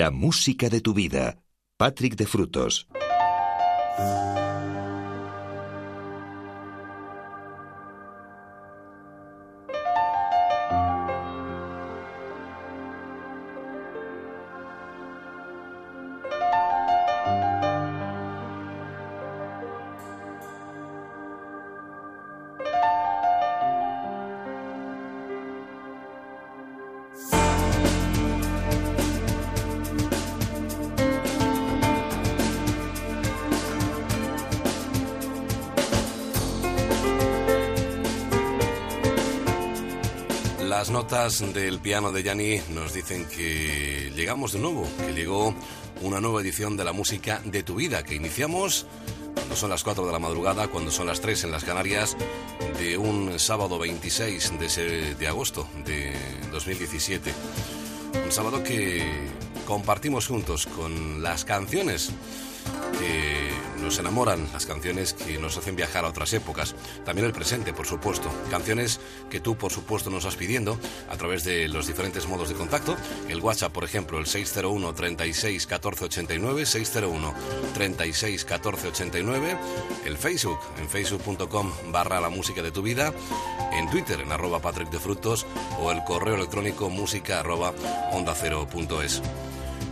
La música de tu vida. Patrick de Frutos. Notas del piano de Yanni nos dicen que llegamos de nuevo, que llegó una nueva edición de la música de tu vida, que iniciamos cuando son las 4 de la madrugada, cuando son las 3 en las Canarias, de un sábado 26 de, de agosto de 2017. Un sábado que compartimos juntos con las canciones que nos enamoran, las canciones que nos hacen viajar a otras épocas, también el presente, por supuesto, canciones que tú, por supuesto, nos vas pidiendo a través de los diferentes modos de contacto, el WhatsApp, por ejemplo, el 601 36 14 89, 601 36 14 89, el Facebook, en facebook.com barra la música de tu vida, en Twitter, en arroba Patrick de Frutos, o el correo electrónico música arroba onda cero punto es.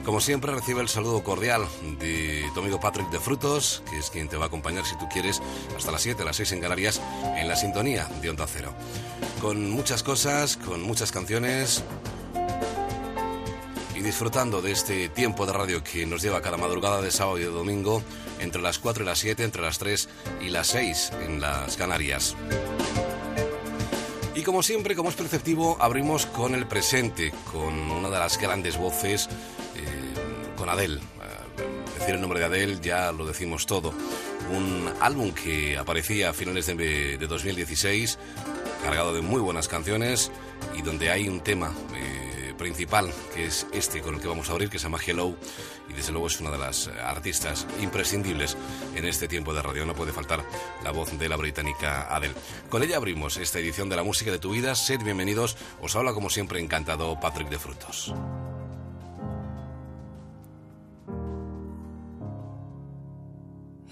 Como siempre, recibe el saludo cordial de tu amigo Patrick de Frutos, que es quien te va a acompañar si tú quieres hasta las 7, las 6 en Canarias, en la sintonía de Onda Cero. Con muchas cosas, con muchas canciones y disfrutando de este tiempo de radio que nos lleva cada madrugada de sábado y de domingo entre las 4 y las 7, entre las 3 y las 6 en las Canarias. Y como siempre, como es perceptivo, abrimos con el presente, con una de las grandes voces con Adele. decir el nombre de Adele ya lo decimos todo. Un álbum que aparecía a finales de, 2016, cargado de muy buenas canciones y donde hay un tema eh, principal que es este con el que vamos a abrir, que se llama Hello. Y desde luego es una de las artistas imprescindibles en este tiempo de radio. No puede faltar la voz de la británica Adele. Con ella abrimos esta edición de la música de tu vida. Sed bienvenidos. Os habla como siempre encantado Patrick de Frutos.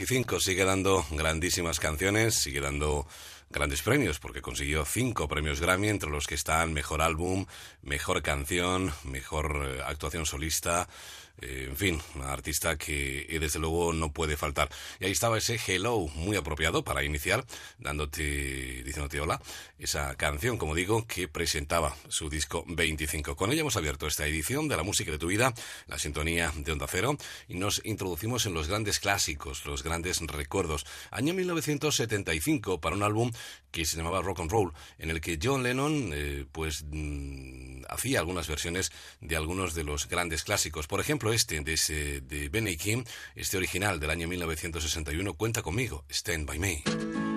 25 sigue dando grandísimas canciones, sigue dando grandes premios, porque consiguió cinco premios Grammy, entre los que están Mejor Álbum, Mejor Canción, Mejor eh, Actuación Solista, eh, en fin, una artista que eh, desde luego no puede faltar. Y ahí estaba ese Hello, muy apropiado para iniciar, dándote, diciéndote hola, esa canción, como digo, que presentaba su disco 25. Con ella hemos abierto esta edición de La Música de tu Vida, la sintonía de Onda Cero, y nos introducimos en los grandes clásicos, los grandes recuerdos. Año 1975 para un álbum que se llamaba Rock and Roll, en el que John Lennon, eh, pues, mm, hacía algunas versiones de algunos de los grandes clásicos. Por ejemplo, este de, ese, de Benny King, este original del año 1961, cuenta conmigo, Stand By Me.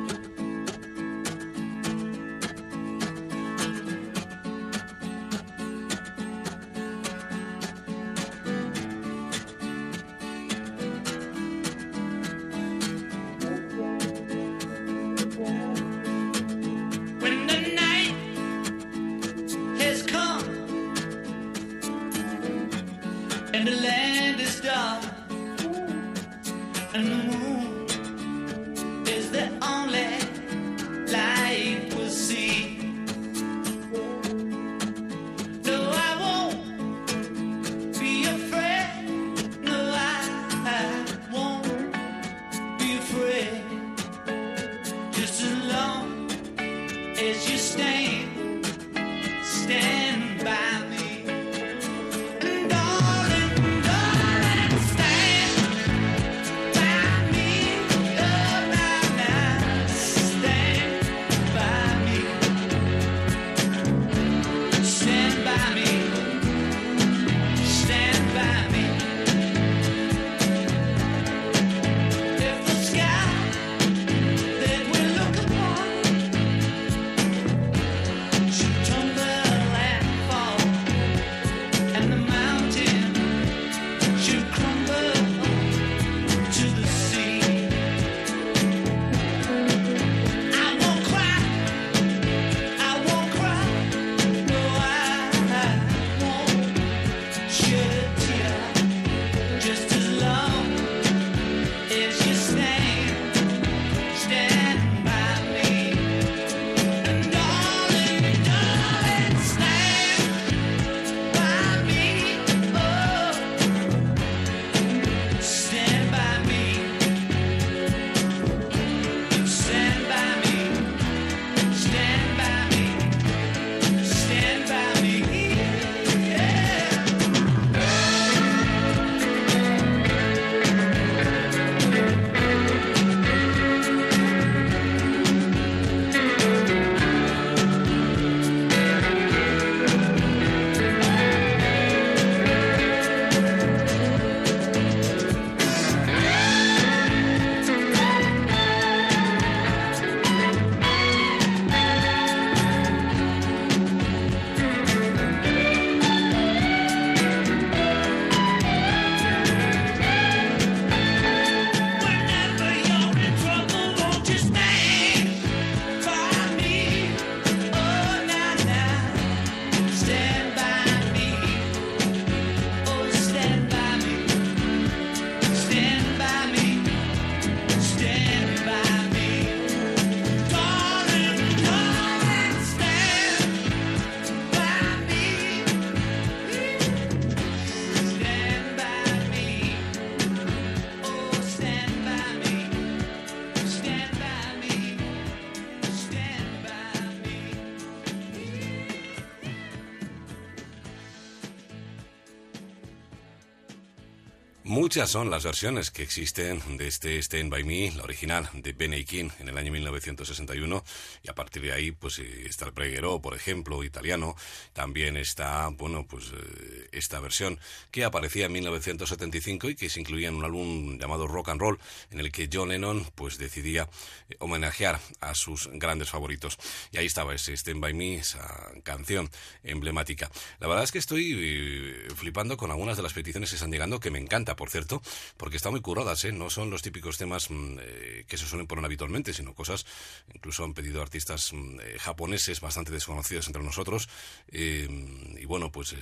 Muchas son las versiones que existen de este Stand By Me, la original de Benny King en el año 1961 y a partir de ahí pues eh, está el Breguero, por ejemplo, italiano, también está, bueno, pues eh, esta versión que aparecía en 1975 y que se incluía en un álbum llamado Rock and Roll en el que John Lennon pues decidía eh, homenajear a sus grandes favoritos y ahí estaba ese Stand By Me, esa canción emblemática. La verdad es que estoy flipando con algunas de las peticiones que están llegando que me encanta por cierto, porque están muy curadas, ¿eh? No son los típicos temas mm, eh, que se suelen poner habitualmente, sino cosas, incluso han pedido artistas mm, eh, japoneses bastante desconocidos entre nosotros, y bueno, pues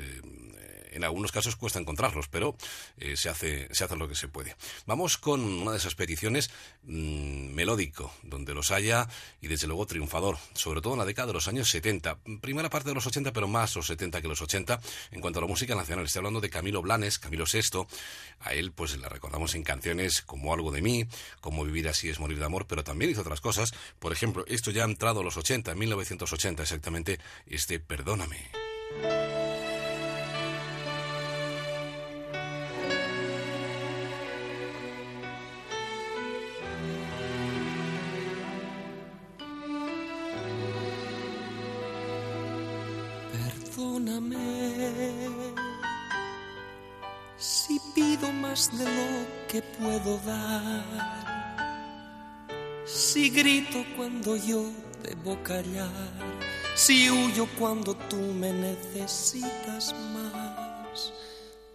en algunos casos cuesta encontrarlos, pero eh, se, hace, se hace lo que se puede. Vamos con una de esas peticiones mm, melódico, donde los haya y desde luego triunfador, sobre todo en la década de los años 70, primera parte de los 80, pero más los 70 que los 80, en cuanto a la música nacional. Estoy hablando de Camilo Blanes, Camilo VI, a él pues le recordamos en canciones como Algo de mí, como Vivir así es morir de amor, pero también hizo otras cosas. Por ejemplo, esto ya ha entrado a los 80, en 1980 exactamente, este Perdóname. Si pido más de lo que puedo dar, si grito cuando yo debo callar, si huyo cuando tú me necesitas más,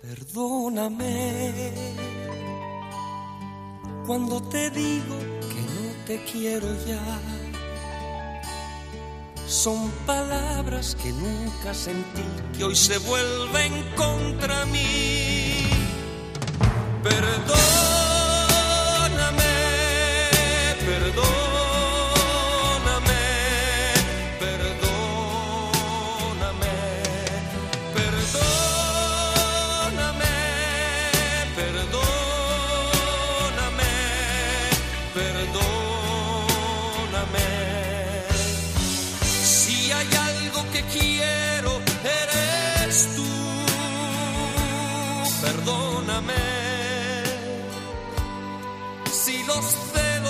perdóname. Cuando te digo que no te quiero ya son palabras que nunca sentí, que hoy se vuelven contra mí. Perdón.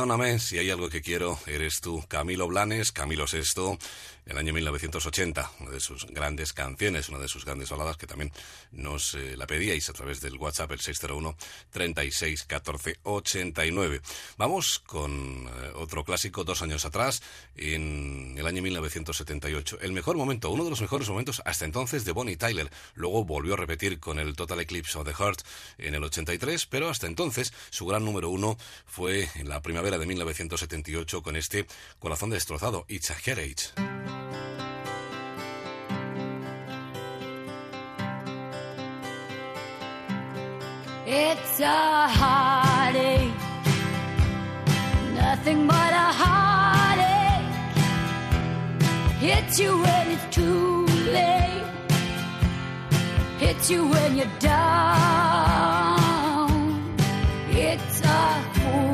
Perdóname si hay algo que quiero, eres tú, Camilo Blanes, Camilo Sexto, el año 1980, una de sus grandes canciones, una de sus grandes baladas que también nos eh, la pedíais a través del WhatsApp, el 601 36 14 89. Vamos con eh, otro clásico dos años atrás, en el año 1978. El mejor momento, uno de los mejores momentos hasta entonces de Bonnie Tyler. Luego volvió a repetir con el Total Eclipse of the Heart en el 83, pero hasta entonces su gran número uno fue en la primavera de 1978 con este Corazón destrozado, It's a Heritage. It's a heartache, nothing but a heartache. Hits you when it's too late, hits you when you're down. It's a fool's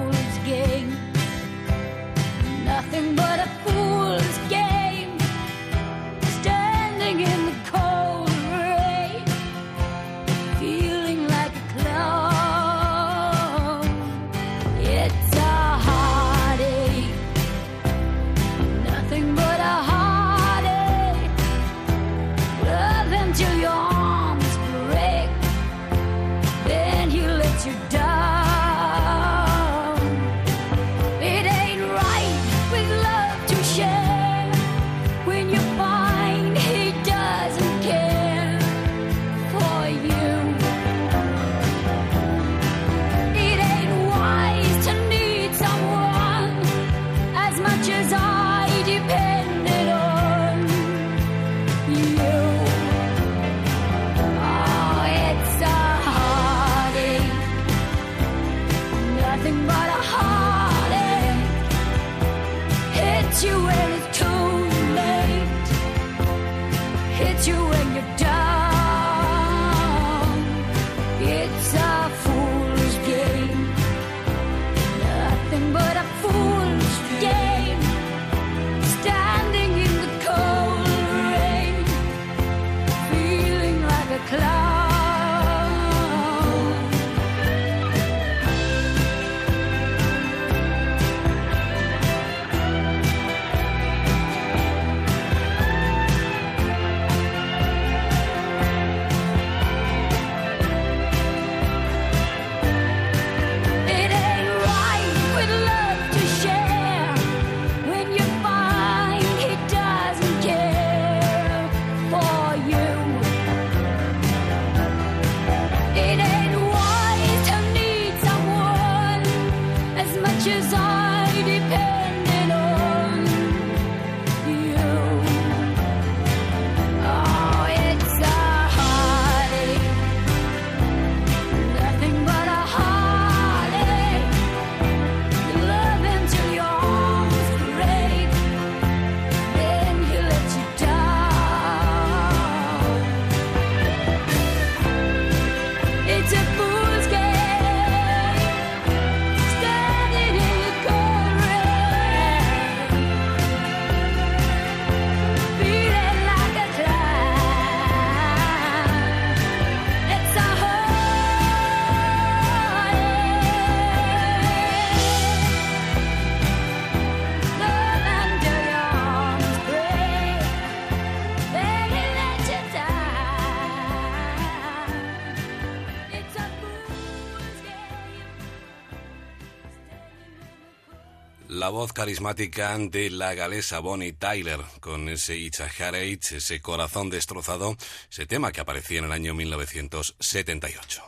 voz carismática de la galesa Bonnie Tyler con ese It's a Heartache, ese corazón destrozado, ese tema que aparecía en el año 1978.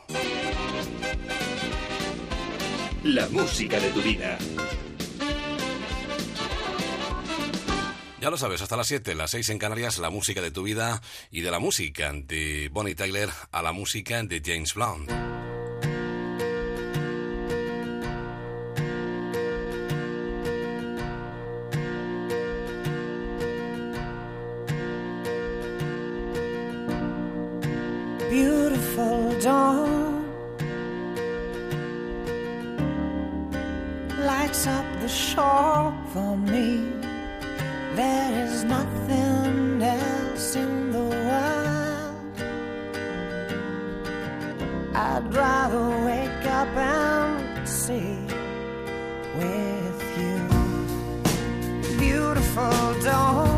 La música de tu vida. Ya lo sabes, hasta las 7, las 6 en Canarias, la música de tu vida y de la música de Bonnie Tyler a la música de James Blunt. Beautiful dawn lights up the shore for me. There is nothing else in the world. I'd rather wake up and see with you. Beautiful dawn.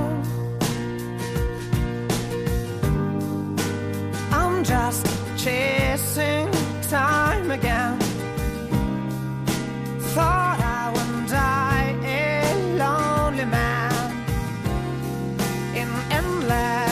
Chasing time again. Thought I would die a lonely man in endless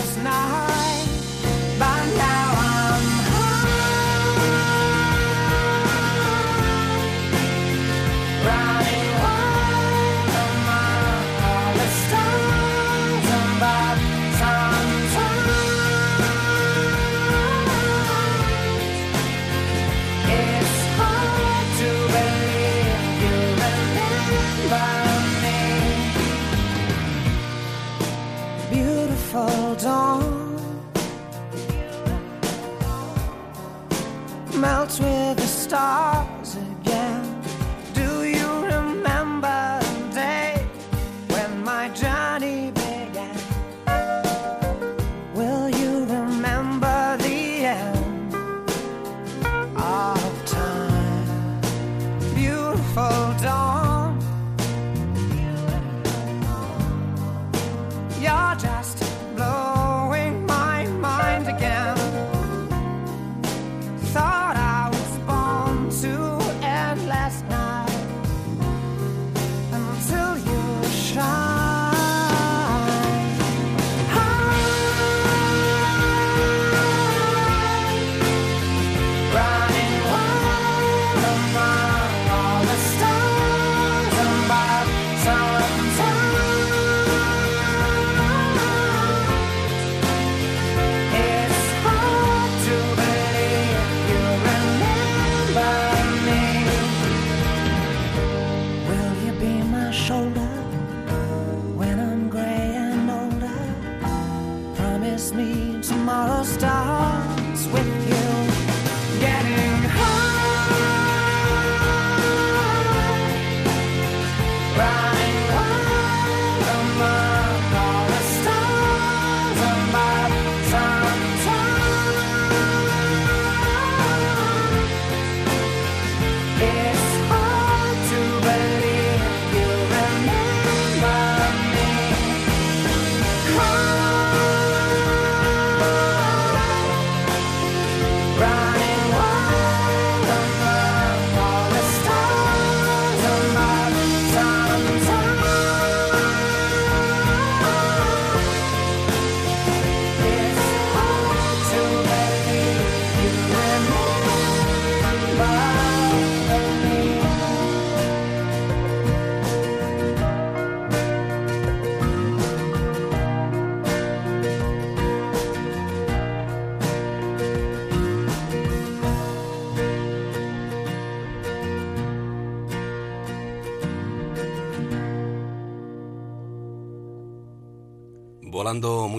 melts with the stars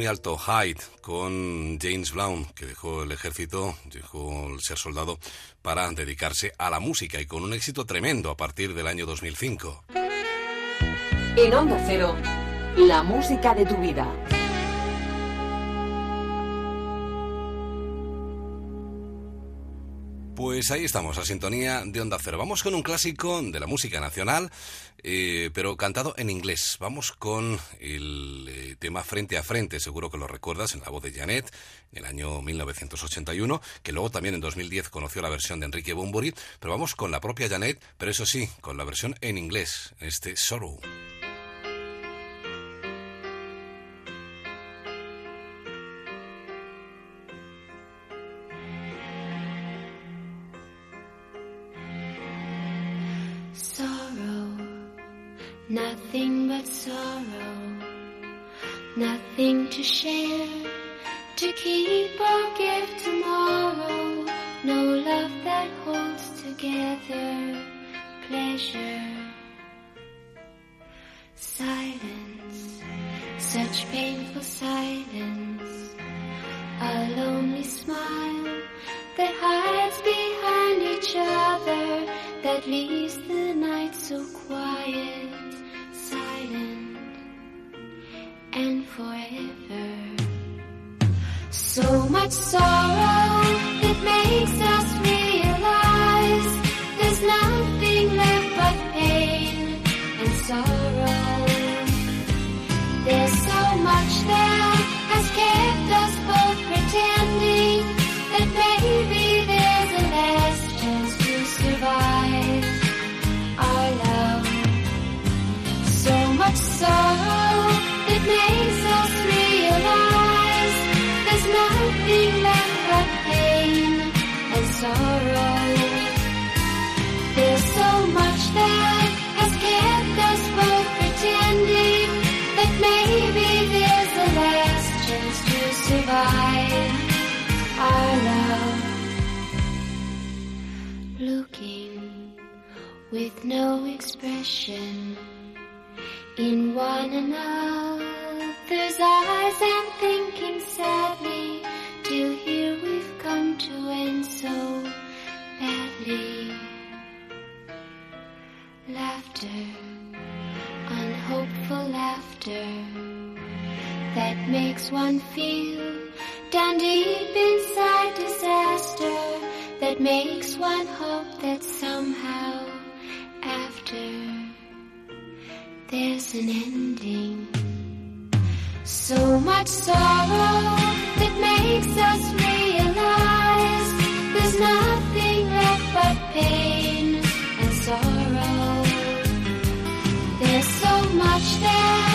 muy alto, Hyde, con James Brown, que dejó el ejército, dejó el ser soldado, para dedicarse a la música y con un éxito tremendo a partir del año 2005. En Onda Cero, la música de tu vida. Pues ahí estamos, a sintonía de Onda Cero. Vamos con un clásico de la música nacional, eh, pero cantado en inglés. Vamos con el eh, tema Frente a Frente, seguro que lo recuerdas, en la voz de Janet, en el año 1981, que luego también en 2010 conoció la versión de Enrique Bunbury, pero vamos con la propia Janet, pero eso sí, con la versión en inglés, este Sorrow. Nothing but sorrow, nothing to share, to keep or give tomorrow, no love that holds together, pleasure, silence, such painful silence, a lonely smile that hides behind each other that leaves the night so quiet, silent, and forever. So much sorrow, it makes us realize there's nothing left but pain and sorrow. There's so much there. With no expression in one another's eyes and thinking sadly till here we've come to end so badly. Laughter, unhopeful laughter that makes one feel down deep inside disaster that makes one hope that somehow after there's an ending. So much sorrow that makes us realize there's nothing left but pain and sorrow. There's so much that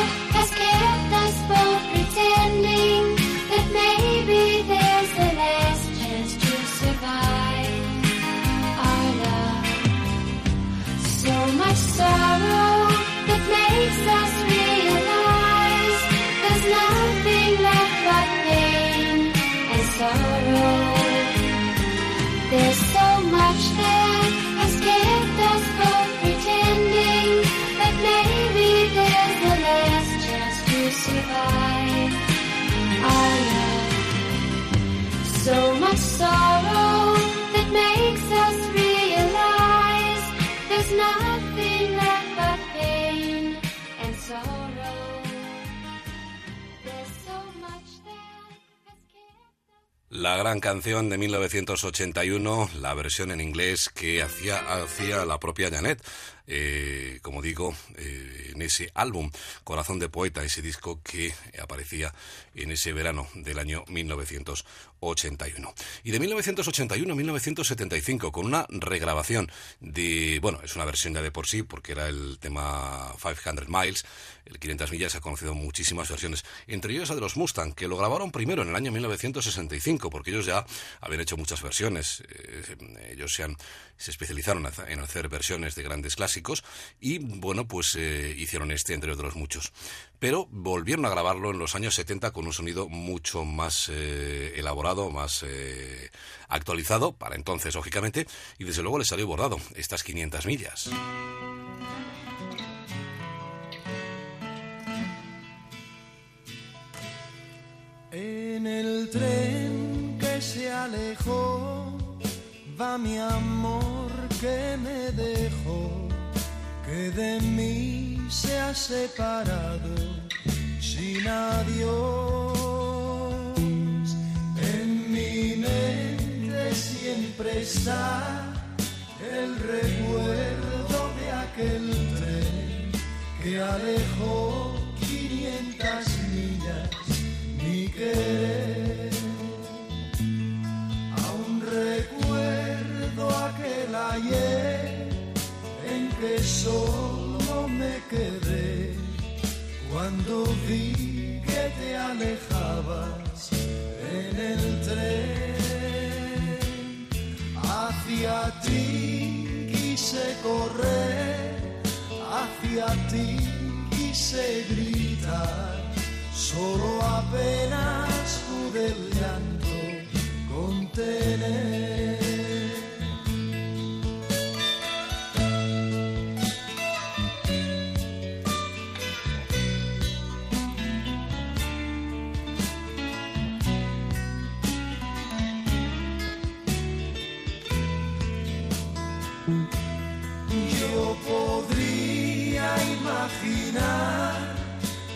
sorrow that makes us realize there's nothing La gran canción de 1981, la versión en inglés que hacía, hacía la propia Janet, eh, como digo, eh, en ese álbum Corazón de Poeta, ese disco que aparecía en ese verano del año 1981. Y de 1981 a 1975, con una regrabación de, bueno, es una versión ya de por sí, porque era el tema 500 Miles, el 500 millas ha conocido muchísimas versiones, entre ellos la de los Mustang, que lo grabaron primero en el año 1965, porque ellos ya habían hecho muchas versiones. Eh, ellos se, han, se especializaron en hacer versiones de grandes clásicos y, bueno, pues eh, hicieron este entre otros muchos. Pero volvieron a grabarlo en los años 70 con un sonido mucho más eh, elaborado, más actualizado, para entonces, lógicamente, y desde luego les salió bordado estas 500 millas. En el tren que se alejó va mi amor que me dejó, que de mí se ha separado sin adiós. En mi mente siempre está el recuerdo de aquel tren que alejó querer. Aún recuerdo aquel ayer en que solo me quedé cuando vi que te alejabas en el tren. Hacia ti quise correr, hacia ti quise gritar solo apenas pude el llanto contener. Yo podría imaginar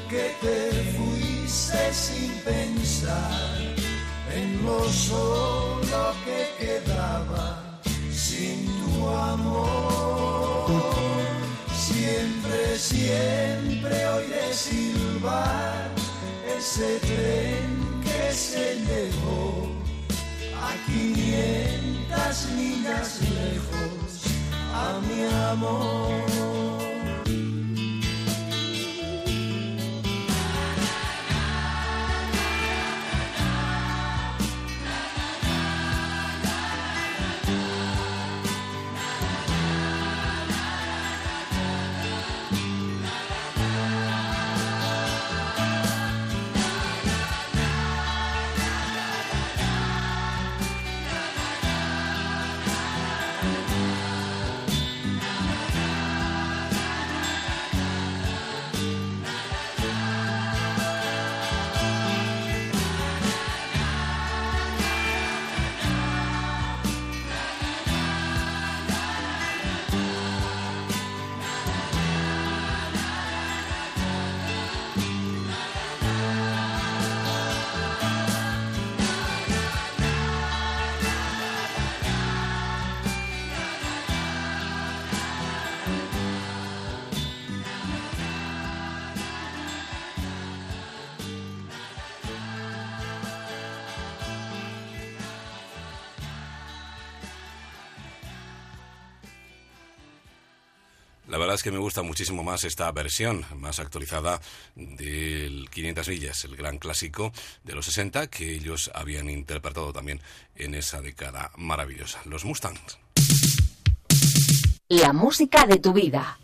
que te sin pensar en lo solo que quedaba sin tu amor. Siempre, siempre oiré silbar ese tren que se llevó a 500 millas lejos a mi amor. Es que me gusta muchísimo más esta versión, más actualizada del 500 millas, el gran clásico de los 60 que ellos habían interpretado también en esa década maravillosa. Los Mustangs. La música de tu vida.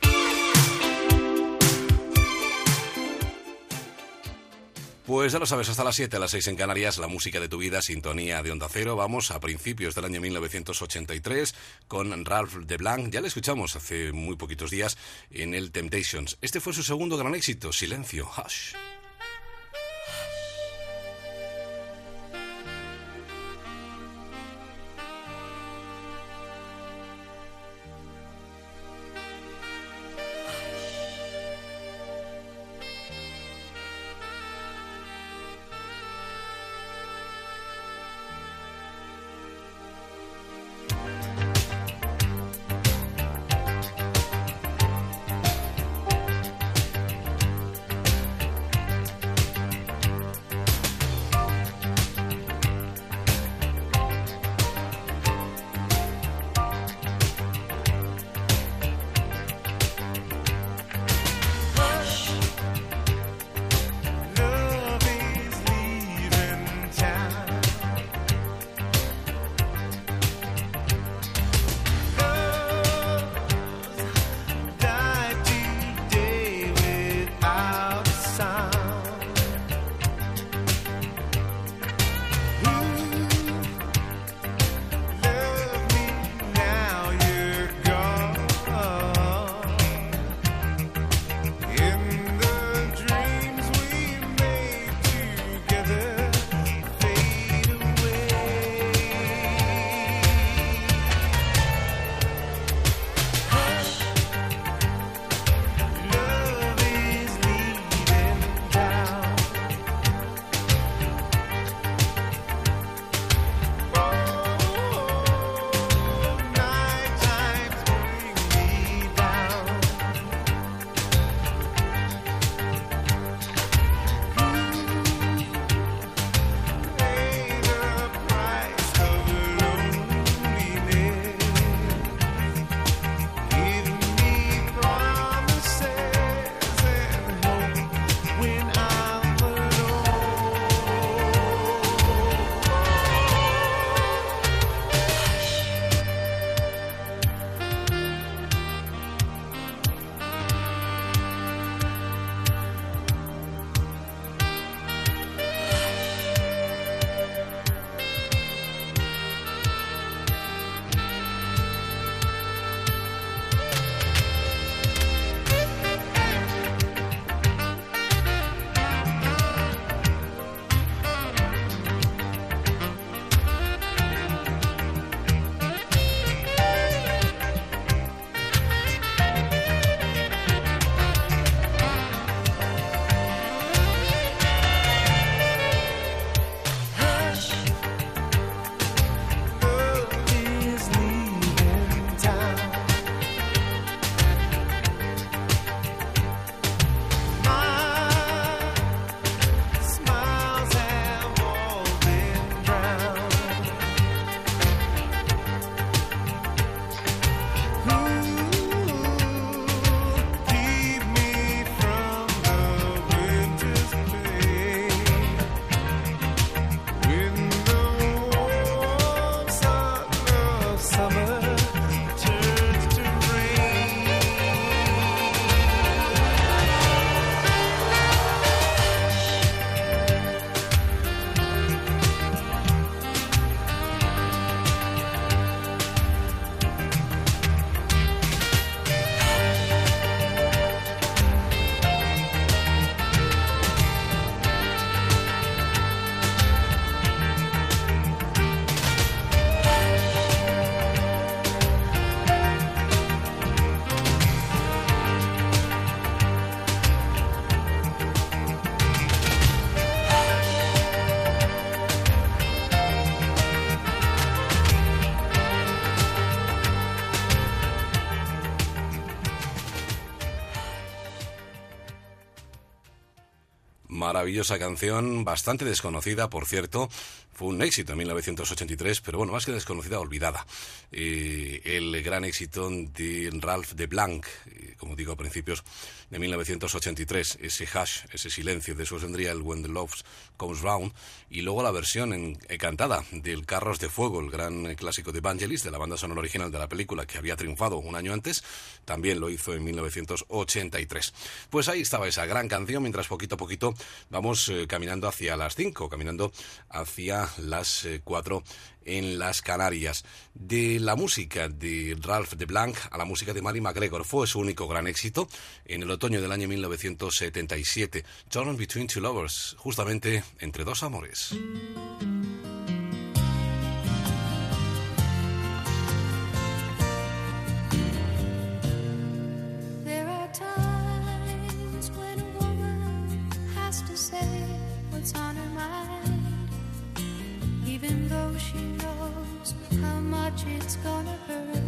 Pues ya lo sabes, hasta las 7, a las 6 en Canarias, la música de tu vida, sintonía de Onda Cero. Vamos a principios del año 1983 con Ralph DeBlanc. Ya le escuchamos hace muy poquitos días en el Temptations. Este fue su segundo gran éxito, Silencio, Hush. Maravillosa canción, bastante desconocida, por cierto, fue un éxito en 1983, pero bueno, más que desconocida, olvidada. Eh, el gran éxito de Ralph de Blanc, eh, como digo, a principios de 1983, ese hash, ese silencio, de eso vendría el When the Love Comes Round, y luego la versión en- eh, cantada del Carros de Fuego, el gran eh, clásico de Vangelis, de la banda sonora original de la película que había triunfado un año antes, también lo hizo en 1983. Pues ahí estaba esa gran canción, mientras poquito a poquito vamos eh, caminando hacia las 5, caminando hacia las 4 en las Canarias. De la música de Ralph de Blanc a la música de Mary McGregor fue su único gran éxito en el otoño del año 1977. Torn Between Two Lovers, justamente entre dos amores. On her mind, even though she how much it's gonna hurt.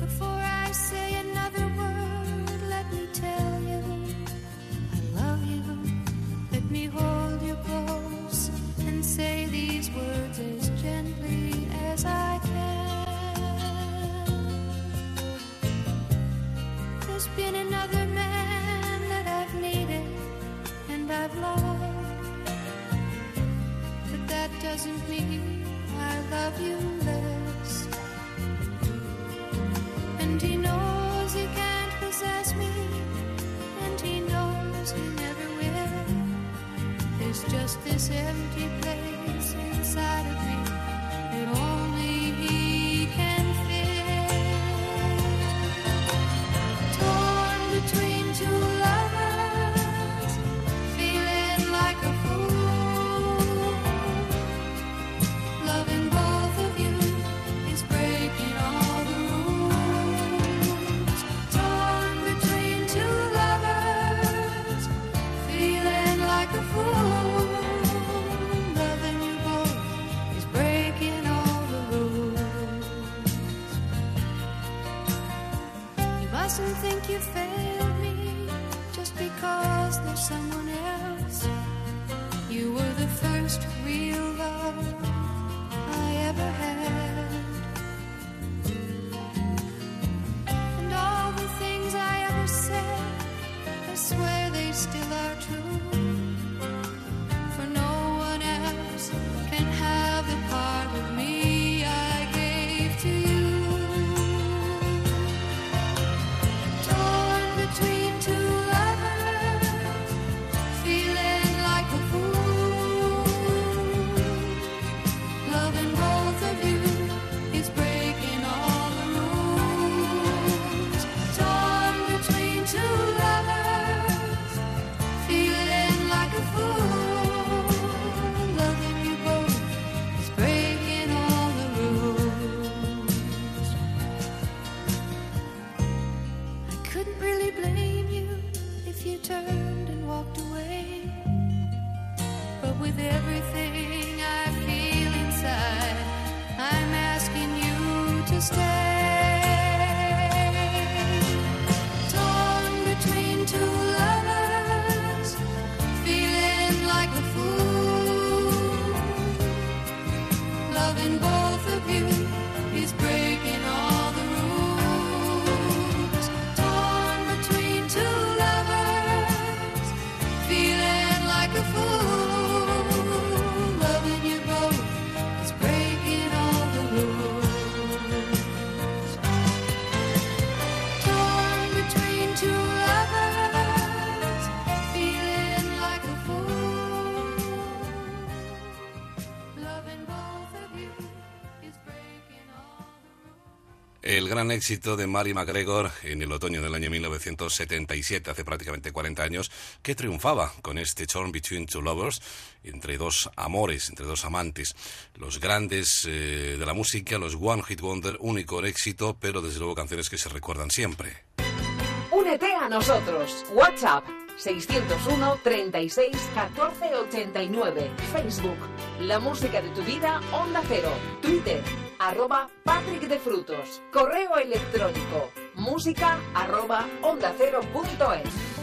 Before I say another word, let me tell you I love you. Let me hold you close and say these words as gently as I can. There's been another man that I've needed and I've but that doesn't mean I love you less. And he knows he can't possess me, and he knows he never will. There's just this empty place inside of me El gran éxito de Mary McGregor en el otoño del año 1977, hace prácticamente 40 años, que triunfaba con este Torn Between Two Lovers, entre dos amores, entre dos amantes. Los grandes eh, de la música, los One Hit Wonder, único éxito, pero desde luego canciones que se recuerdan siempre. Únete a nosotros. WhatsApp 601 36 14 89. Facebook La música de tu vida Onda Cero. Twitter arroba Patrick de Frutos. Correo electrónico música arroba onda cero punto es.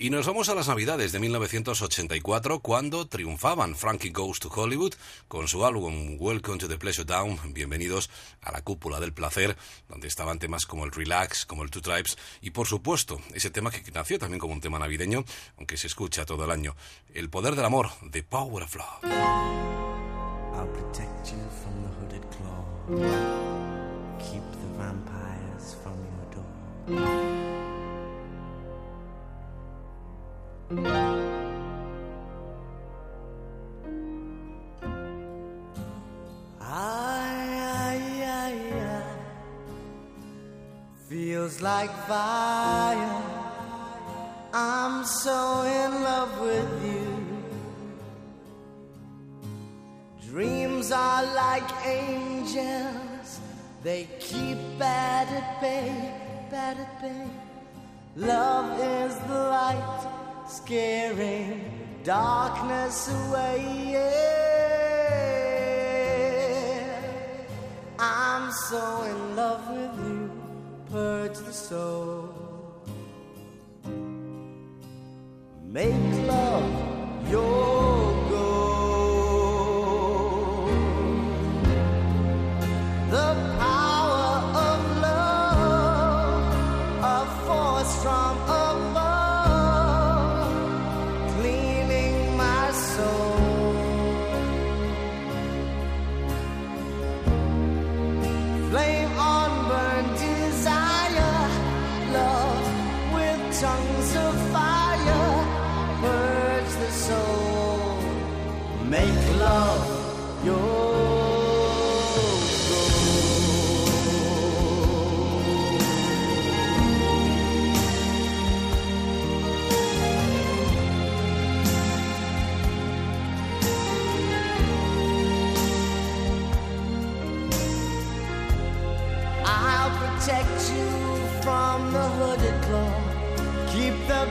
Y nos vamos a las Navidades de 1984, cuando triunfaban Frankie Goes to Hollywood con su álbum Welcome to the Pleasure Down, Bienvenidos a la Cúpula del Placer, donde estaban temas como el Relax, como el Two Tribes, y por supuesto, ese tema que nació también como un tema navideño, aunque se escucha todo el año, El Poder del Amor, The Power of Love. I'll protect you from the hooded claw. Keep the vampires from your door. Feels like fire. I'm so in love with you. Dreams are like angels, they keep bad at bay, bad at bay. Love is the light, scaring darkness away. Yeah. I'm so in love with you, purge the soul. Make love your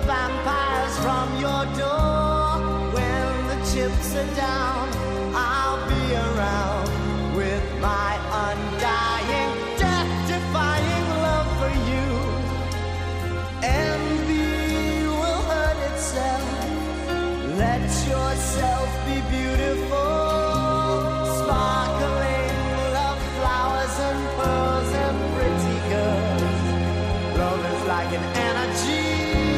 vampires from your door. When the chips are down, I'll be around with my undying, death-defying love for you. Envy will hurt itself. Let yourself be beautiful. Sparkling love flowers and pearls and pretty girls. Love is like an energy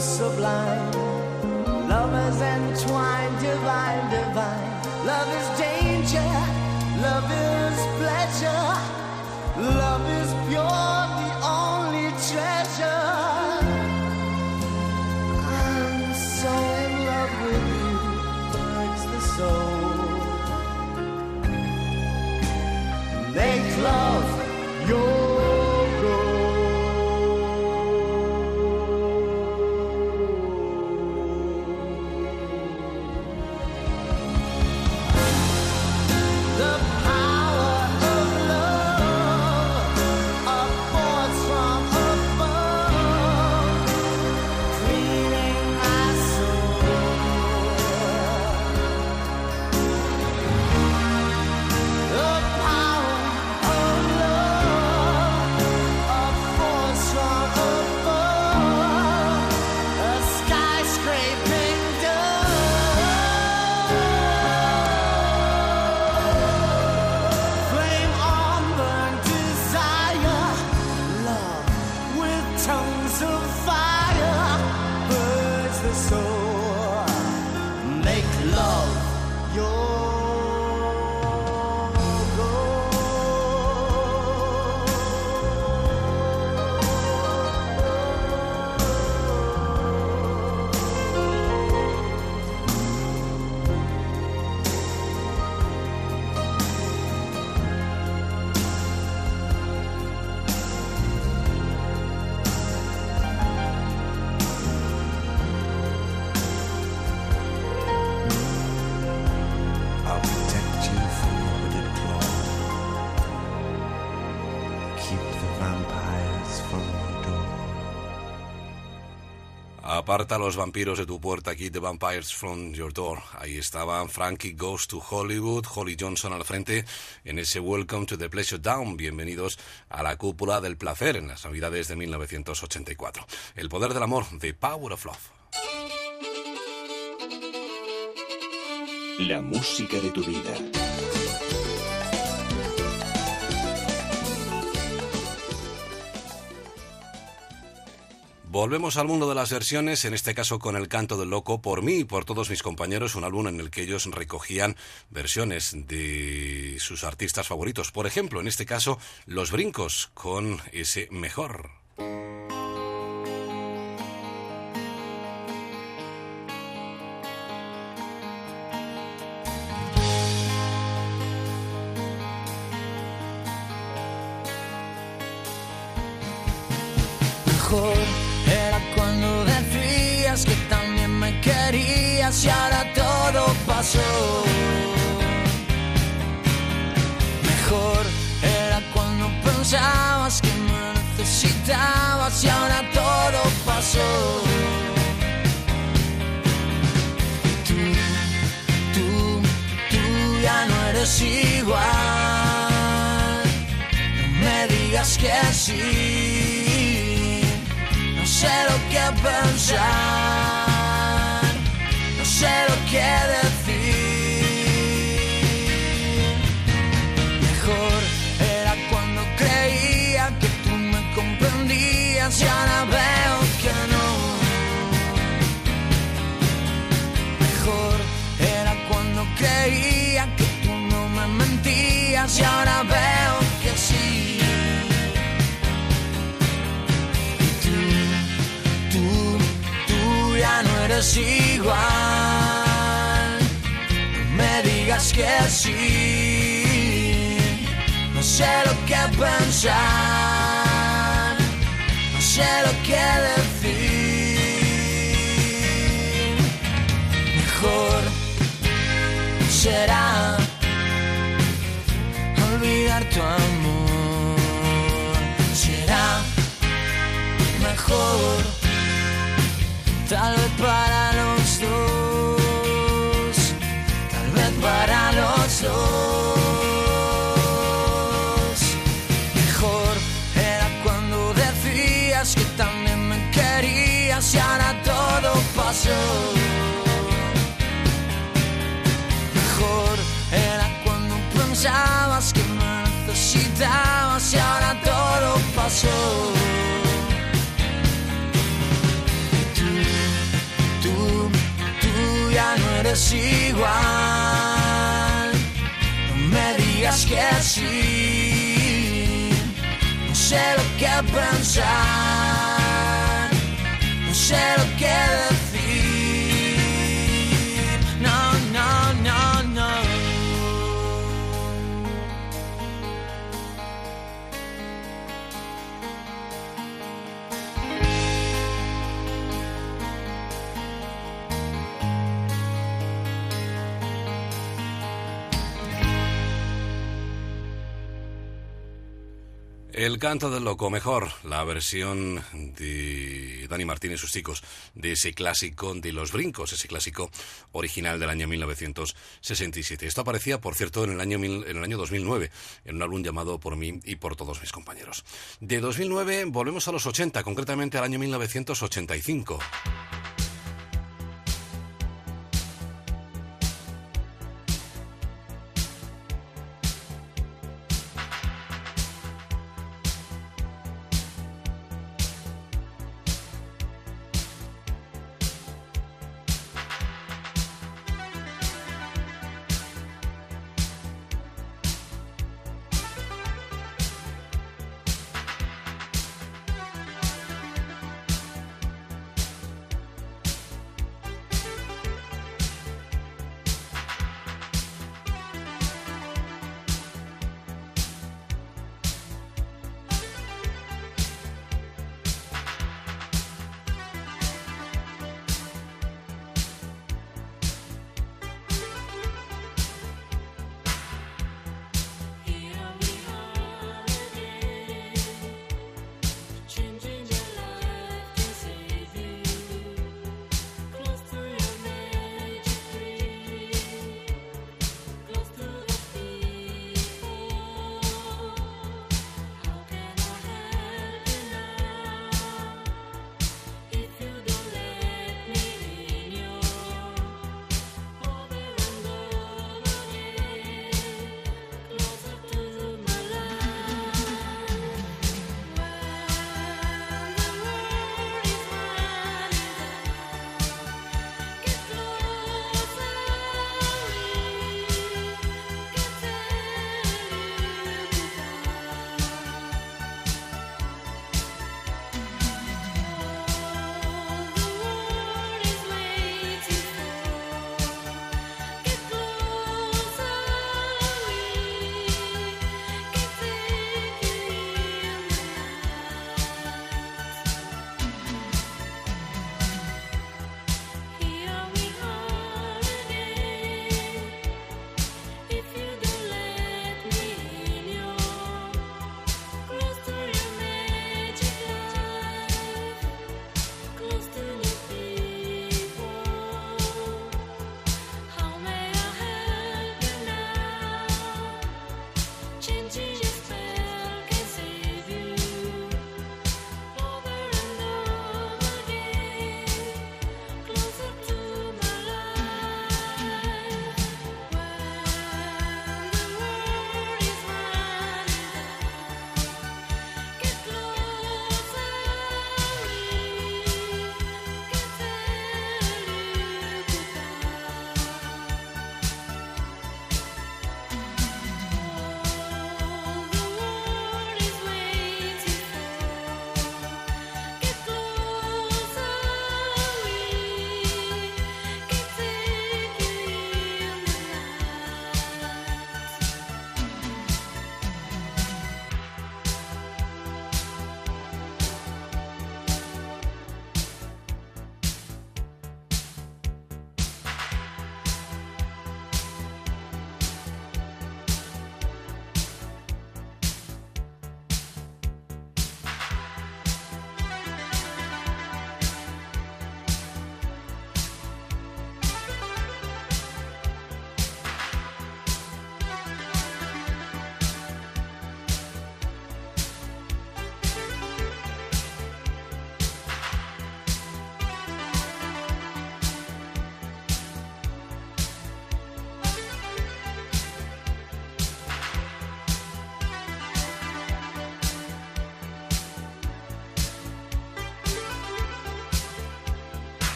sublime. Lovers entwined, Aparta los vampiros de tu puerta, keep the vampires from your door. Ahí estaban Frankie Goes to Hollywood, Holly Johnson al frente en ese Welcome to the Pleasure Down. Bienvenidos a la cúpula del placer en las navidades de 1984. El poder del amor, The Power of Love. La música de tu vida. Volvemos al mundo de las versiones, en este caso con El Canto del Loco, por mí y por todos mis compañeros, un álbum en el que ellos recogían versiones de sus artistas favoritos. Por ejemplo, en este caso, Los Brincos, con ese Mejor. Pasó. Mejor era cuando pensabas que me necesitabas y ahora todo pasó. Tú, tú, tú ya no eres igual. No me digas que sí. No sé lo que pensar, no sé lo que decir. Y ahora veo que no. Mejor era cuando creía que tú no me mentías y ahora veo que sí. Tú, tú ya no eres igual. No me digas que sí. No sé lo que pensar. Sé lo que decir. Mejor será olvidar tu amor. Será mejor, tal vez para los dos, pasó. Mejor era cuando pensabas que me necesitabas y ahora todo pasó. Tú, tú, tú ya no eres igual. No me digas que sí. No sé lo que pensar. No sé lo que decir. El canto del loco, mejor, la versión de Dani Martín y sus chicos de ese clásico de Los Brincos, ese clásico original del año 1967. Esto aparecía, por cierto, en el año, mil- en el año 2009, en un álbum llamado Por mí y por todos mis compañeros. De 2009 volvemos a los 80, concretamente al año 1985.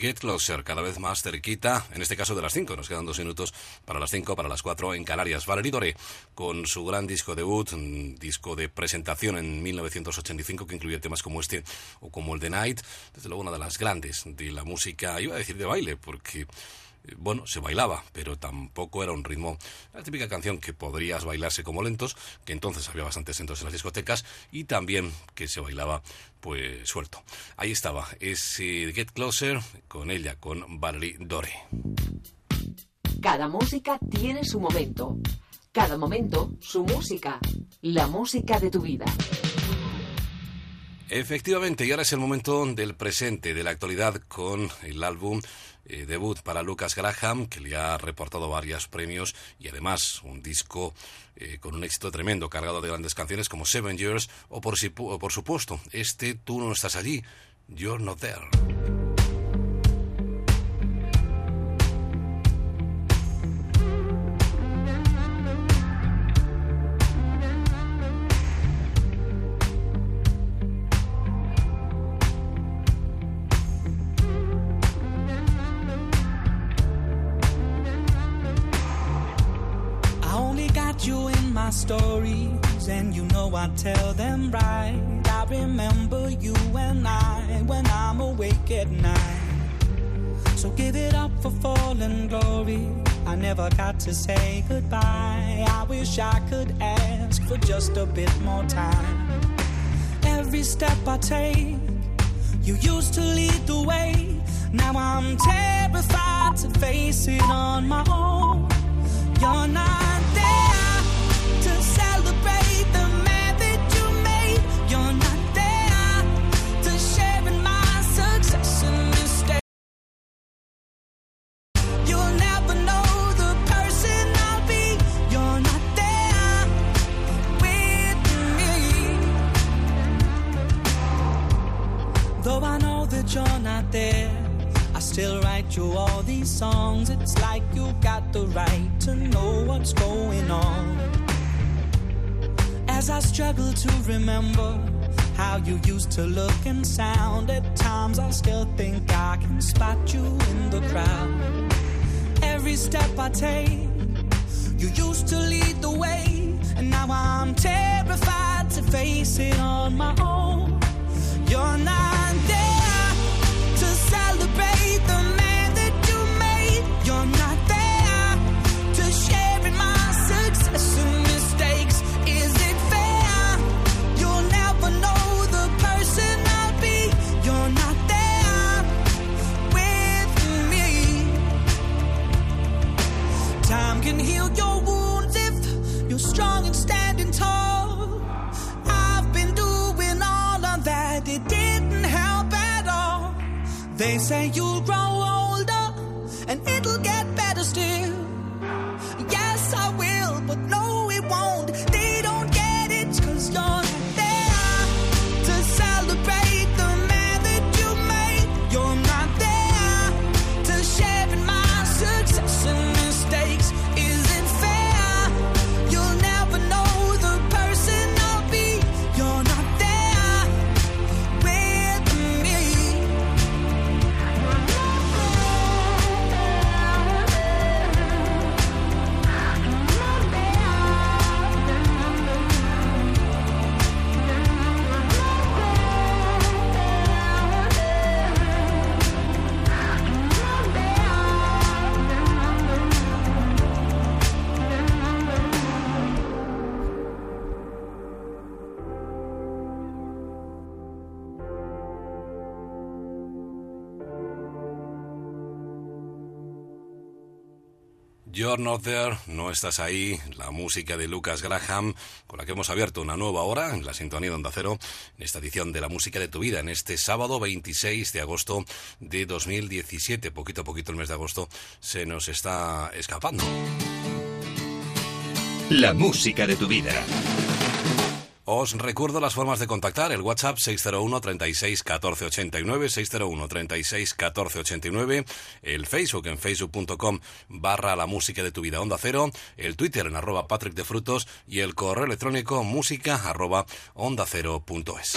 Get Closer, cada vez más cerquita, en este caso de las 5, nos quedan dos minutos para las 5, para las 4 en Canarias. Valerie Doré, con su gran disco debut, un disco de presentación en 1985 que incluye temas como este o como el The Night, desde luego una de las grandes de la música, iba a decir de baile, porque bueno, se bailaba, pero tampoco era un ritmo, la típica canción que podrías bailarse como lentos, que entonces había bastantes lentos en las discotecas y también que se bailaba pues suelto. Ahí estaba, ese Get Closer con ella, con Valerie Dore. Cada música tiene su momento. Cada momento, su música. La música de tu vida. Efectivamente, y ahora es el momento del presente, de la actualidad, con el álbum eh, debut para Lucas Graham, que le ha reportado varios premios y además un disco eh, con un éxito tremendo, cargado de grandes canciones como Seven Years o por, si- o por supuesto, este Tú no estás allí, You're Not There. Stories, and you know I tell them right. I remember you and I when I'm awake at night. So give it up for fallen glory. I never got to say goodbye. I wish I could ask for just a bit more time. Every step I take, you used to lead the way. Now I'm terrified to face it on my own. You're not songs. It's like you got the right to know what's going on. As I struggle to remember how you used to look and sound, at times I still think I can spot you in the crowd. Every step I take, you used to lead the way, and now I'm terrified to face it on my own. You're not there They say you'll grow older and it'll get better still. There, no estás ahí, la música de Lucas Graham, con la que hemos abierto una nueva hora en la sintonía de Onda Cero, en esta edición de la música de tu vida, en este sábado 26 de agosto de 2017. Poquito a poquito el mes de agosto se nos está escapando. La música de tu vida. Os recuerdo las formas de contactar, el WhatsApp 601 36 14 89, 601 36 14 89, el Facebook en facebook.com barra la música de tu vida onda cero, el Twitter en arroba Patrick de Frutos y el correo electrónico música arroba onda cero punto es.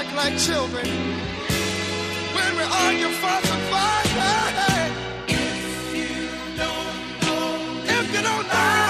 Act like children when we argue, fuss, and fight. If you don't know, if you don't know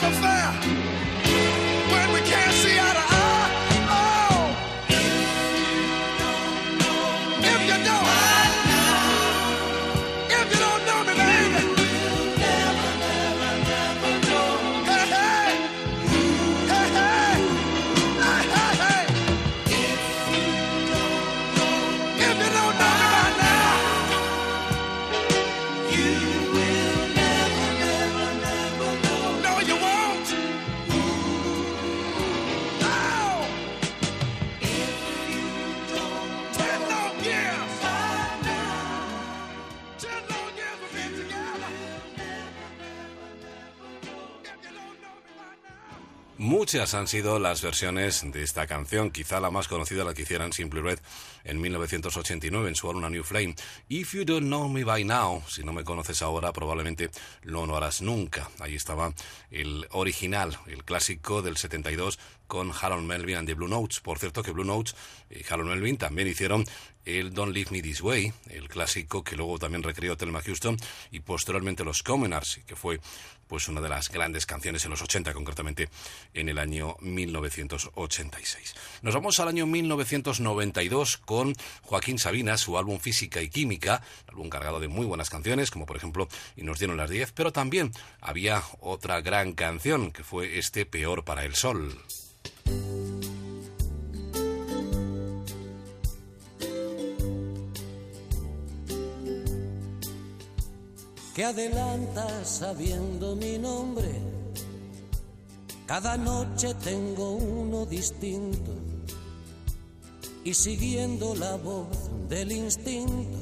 Good is a Muchas han sido las versiones de esta canción, quizá la más conocida la que hicieran Simply Red en 1989 en su álbum A New Flame. If you don't know me by now, si no me conoces ahora, probablemente lo no harás nunca. Ahí estaba el original, el clásico del 72 con Harold Melvin and the Blue Notes. Por cierto que Blue Notes y Harold Melvin también hicieron el Don't Leave Me This Way, el clásico que luego también recreó Thelma Houston y posteriormente los Commoners, que fue pues una de las grandes canciones en los 80, concretamente en el año 1986. Nos vamos al año 1992 con Joaquín Sabina, su álbum Física y Química, álbum cargado de muy buenas canciones, como por ejemplo Y nos dieron las 10, pero también había otra gran canción que fue este Peor para el Sol. Que adelanta sabiendo mi nombre. Cada noche tengo uno distinto y siguiendo la voz del instinto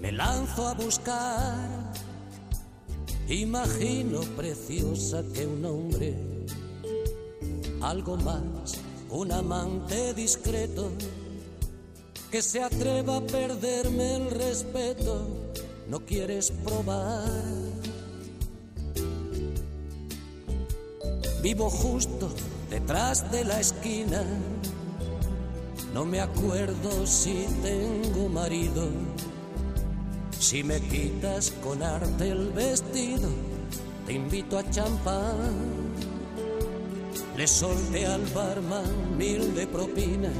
me lanzo a buscar. Imagino preciosa que un hombre, algo más, un amante discreto, que se atreva a perderme el respeto no quieres probar. Vivo justo detrás de la esquina, no me acuerdo si tengo marido. Si me quitas con arte el vestido, te invito a champán. Le solté al barman mil de propina,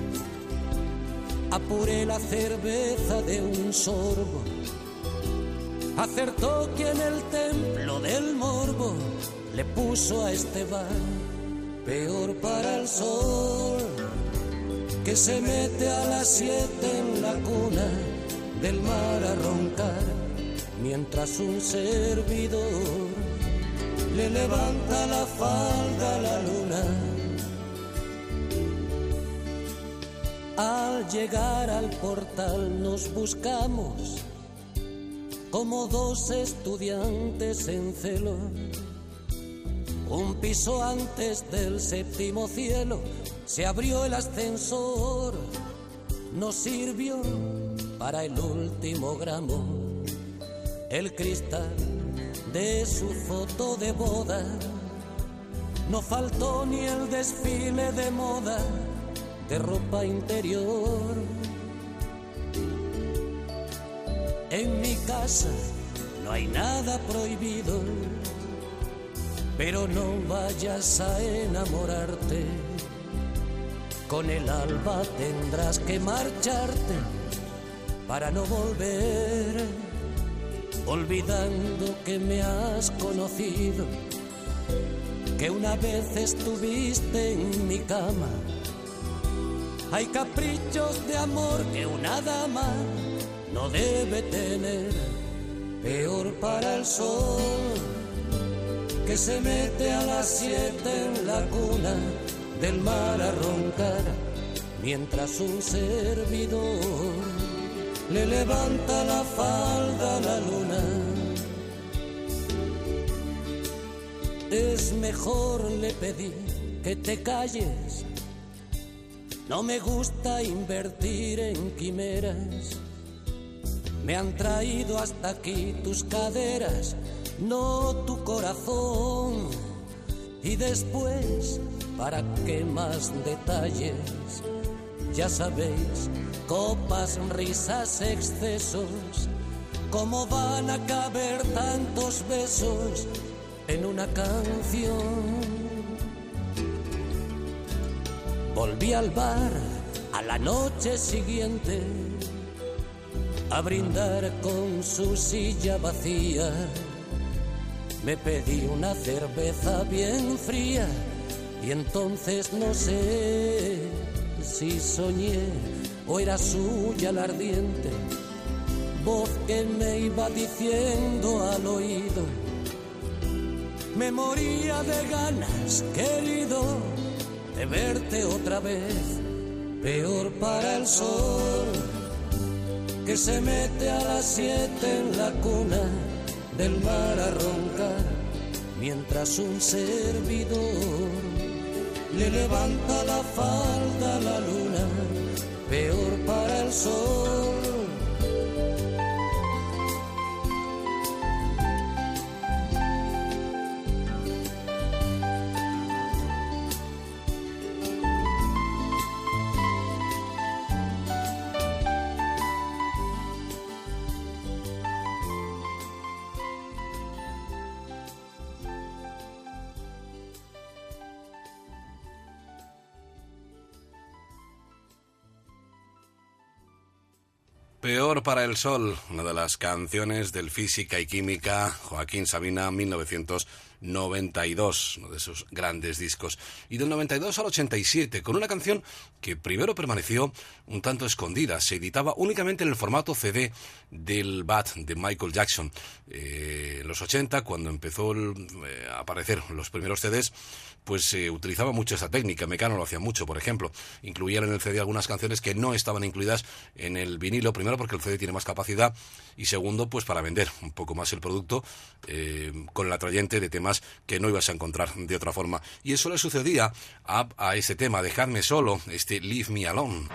apuré la cerveza de un sorbo acertó que en el templo del morbo le puso a este bar peor para el sol que se mete a las siete en la cuna del mar a roncar mientras un servidor le levanta la falda a la luna. Al llegar al portal nos buscamos como dos estudiantes en celo. Un piso antes del séptimo cielo se abrió el ascensor, nos sirvió para el último gramo el cristal de su foto de boda. No faltó ni el desfile de moda de ropa interior. En mi casa no hay nada prohibido, pero no vayas a enamorarte. Con el alba tendrás que marcharte para no volver, olvidando que me has conocido, que una vez estuviste en mi cama. Hay caprichos de amor que una dama no debe tener, peor para el sol que se mete a las siete en la cuna del mar a roncar, mientras un servidor le levanta la falda a la luna. Es mejor le pedí que te calles. No me gusta invertir en quimeras. Me han traído hasta aquí tus caderas, no tu corazón. Y después, ¿para qué más detalles? Ya sabéis, copas, risas, excesos. ¿Cómo van a caber tantos besos en una canción? Volví al bar a la noche siguiente a brindar con su silla vacía. Me pedí una cerveza bien fría y entonces no sé si soñé o era suya la ardiente voz que me iba diciendo al oído. Me moría de ganas, querido, de verte otra vez, peor para el sol que se mete a las siete en la cuna del mar a roncar, mientras un servidor le levanta la falda a la luna, peor para el sol. Peor para el Sol, una de las canciones del Física y Química, Joaquín Sabina, 1992, uno de sus grandes discos. Y del 92 al 87, con una canción que primero permaneció un tanto escondida, se editaba únicamente en el formato CD del Bat de Michael Jackson. Eh, en los 80, cuando empezó el, eh, a aparecer los primeros CDs, pues se utilizaba mucho esa técnica. Mecano lo hacía mucho, por ejemplo. Incluían en el CD algunas canciones que no estaban incluidas en el vinilo, primero porque el CD tiene más capacidad y segundo, pues para vender un poco más el producto eh, con el atrayente de temas que no ibas a encontrar de otra forma. Y eso le sucedía a, a ese tema, Dejadme solo, este Leave Me Alone.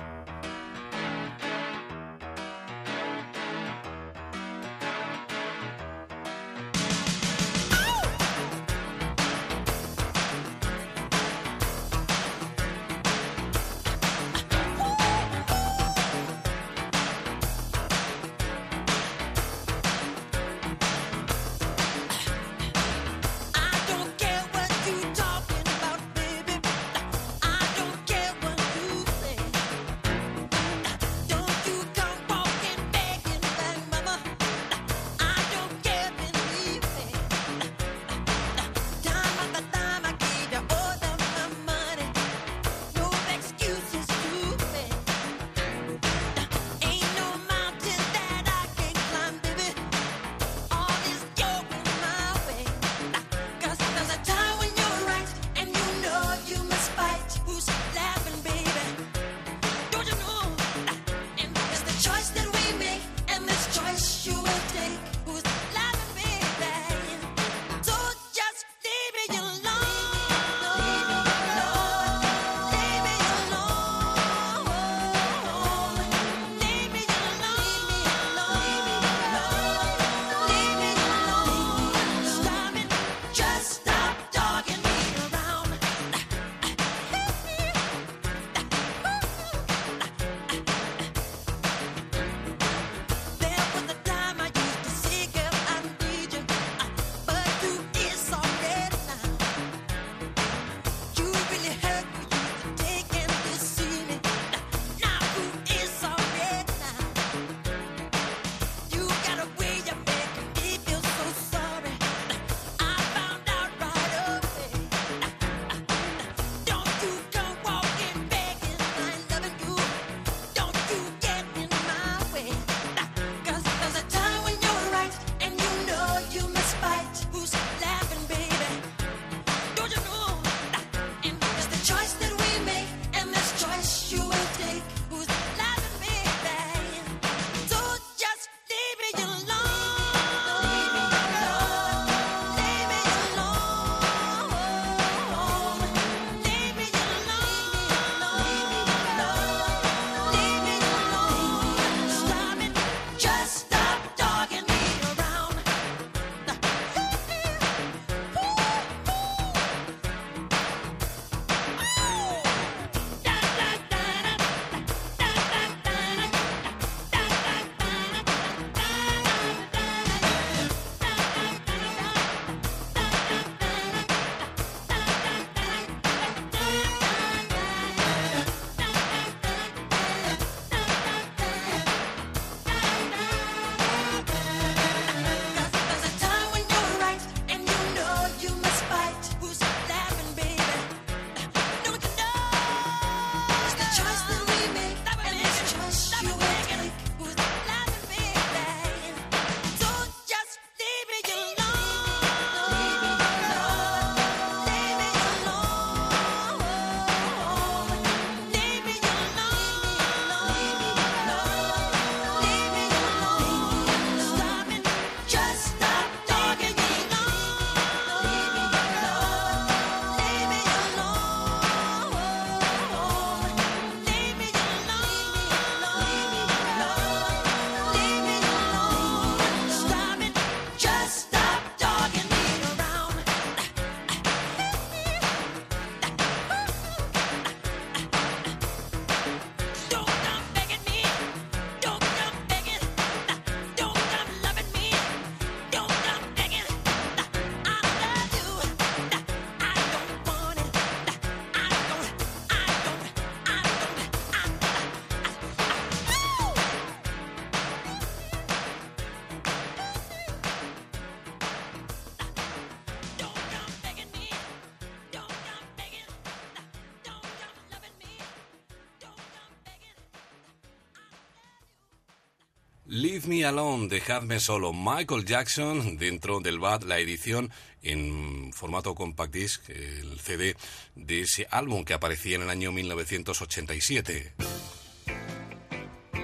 Leave Me Alone, dejadme solo. Michael Jackson dentro del BAD, la edición en formato compact disc, el CD de ese álbum que aparecía en el año 1987.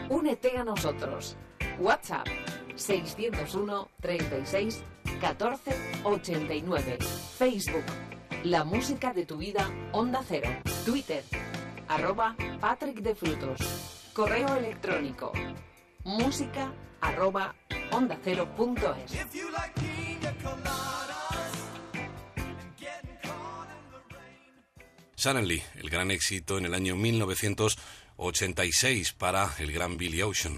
Únete a nosotros. WhatsApp 601 36 14 89. Facebook La música de tu vida Onda Cero. Twitter arroba Patrick de Frutos. Correo electrónico música arroba onda cero punto es. Suddenly, el gran éxito en el año 1986 para el gran Billy Ocean.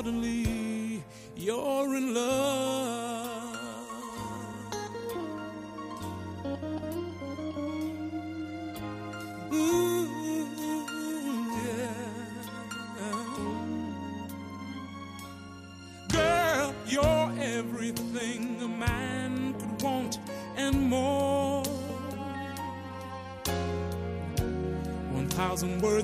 suddenly you're in love.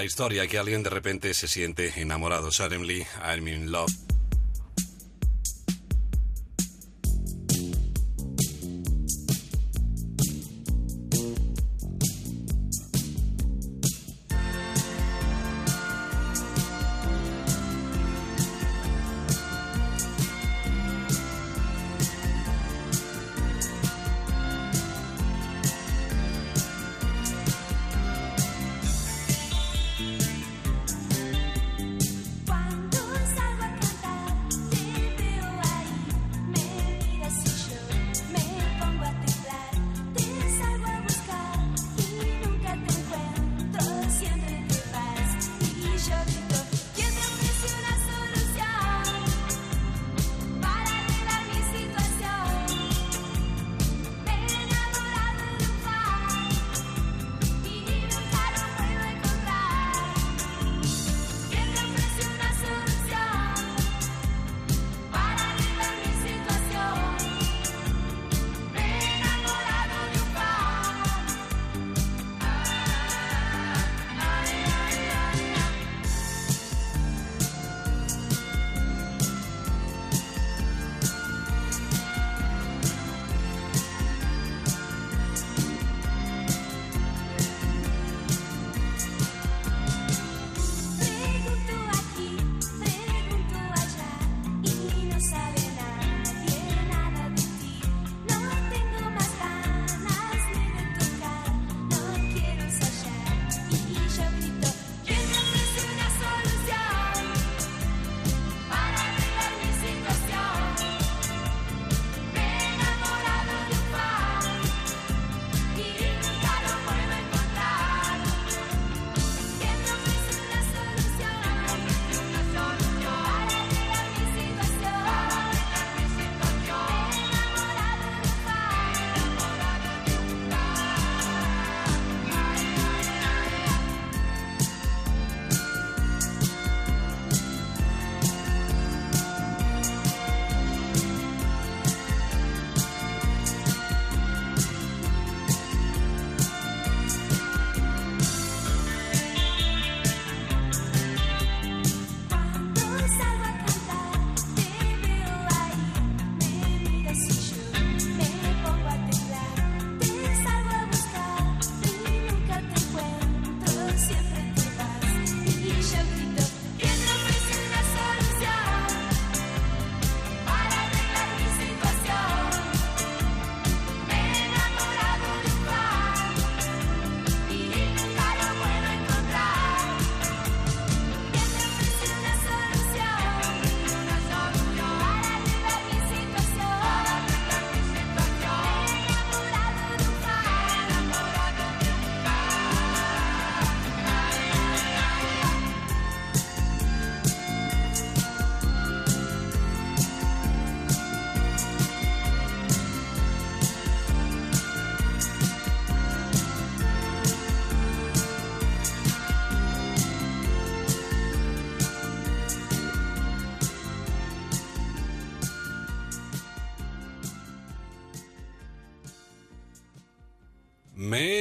La historia que alguien de repente se siente enamorado. Suddenly, I'm in love.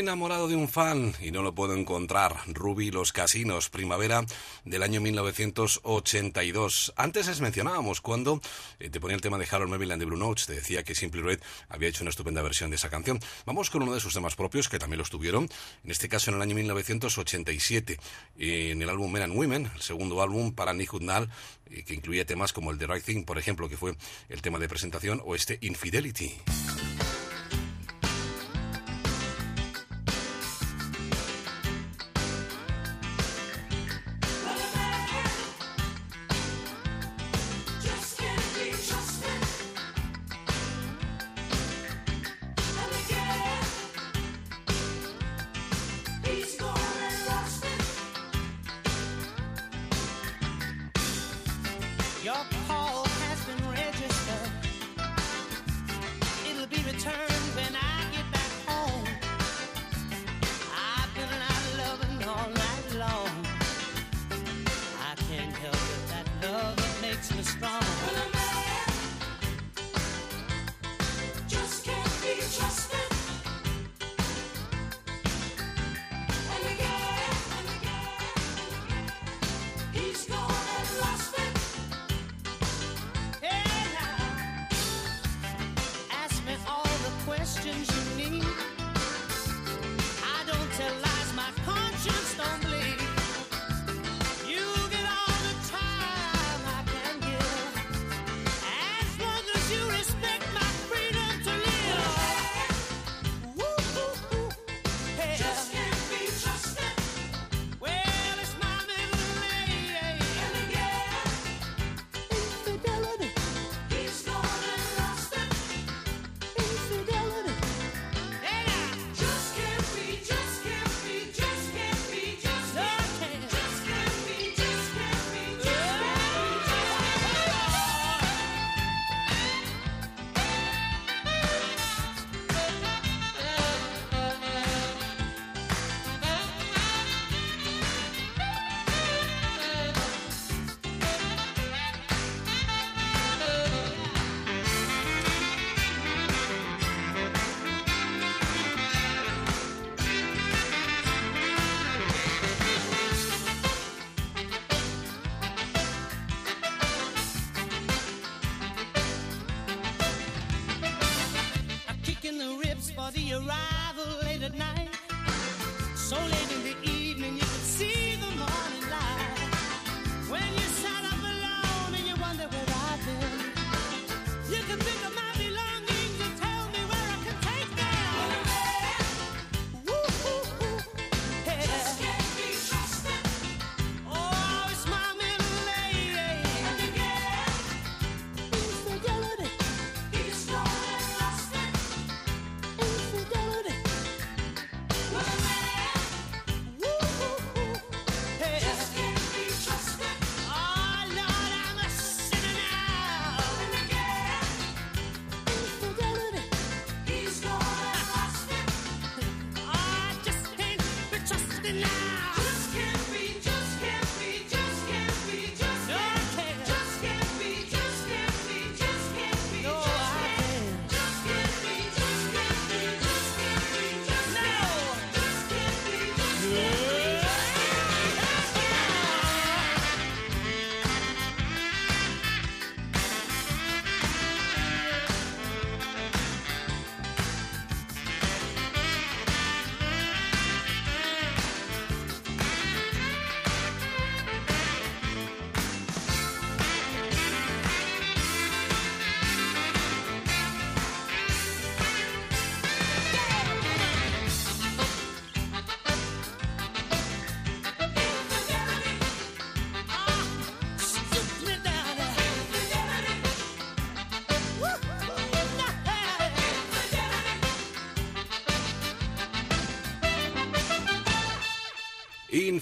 Enamorado de un fan y no lo puedo encontrar. Ruby Los Casinos, primavera del año 1982. Antes les mencionábamos cuando eh, te ponía el tema de Harold Melville and the Blue Notes. Te decía que Simply Red había hecho una estupenda versión de esa canción. Vamos con uno de sus temas propios que también los tuvieron. En este caso en el año 1987. En el álbum Men and Women, el segundo álbum para Nick Hudnall, eh, que incluía temas como el The Right Thing, por ejemplo, que fue el tema de presentación, o este Infidelity.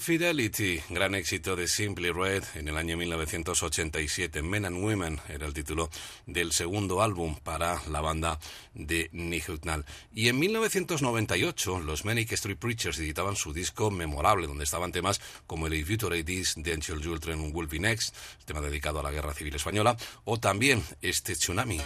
Infidelity, gran éxito de Simply Red en el año 1987. Men and Women era el título del segundo álbum para la banda de Nick Hucknall. Y en 1998 los Manic Street Preachers editaban su disco memorable, donde estaban temas como el If You The Angel Children Will Be Next, tema dedicado a la Guerra Civil Española, o también este Tsunami.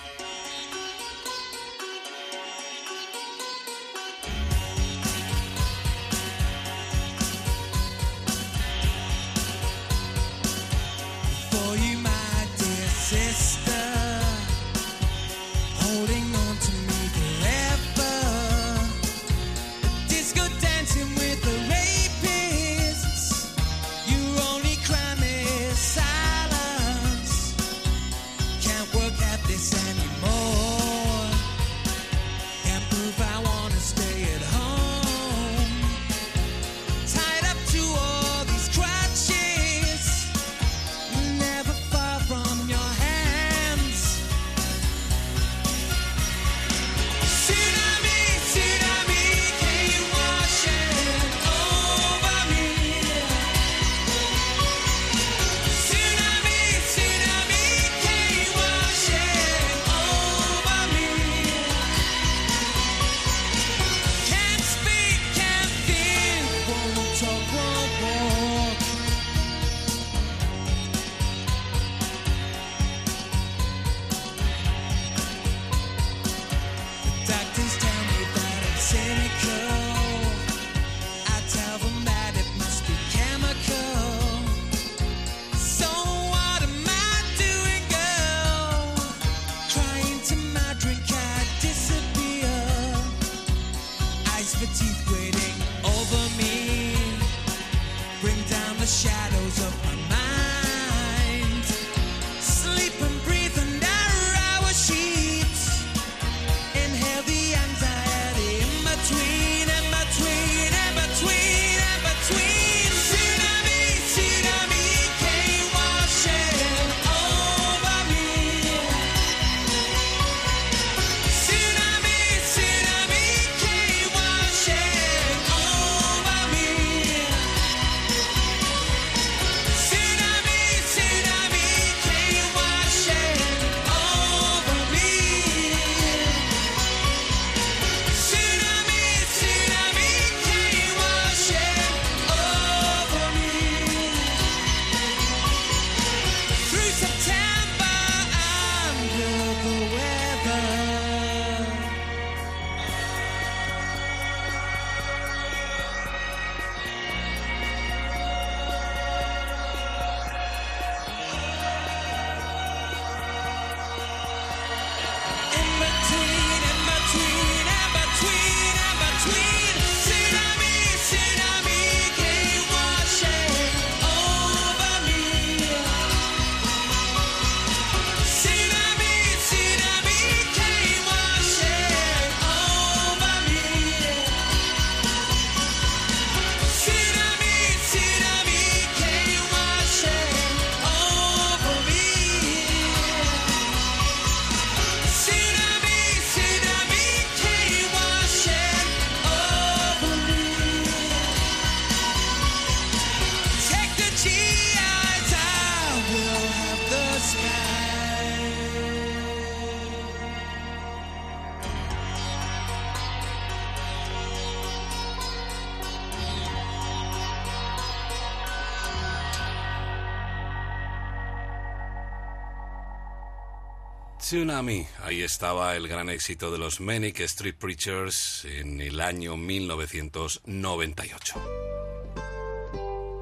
Tsunami, ahí estaba el gran éxito de los Manic Street Preachers en el año 1998.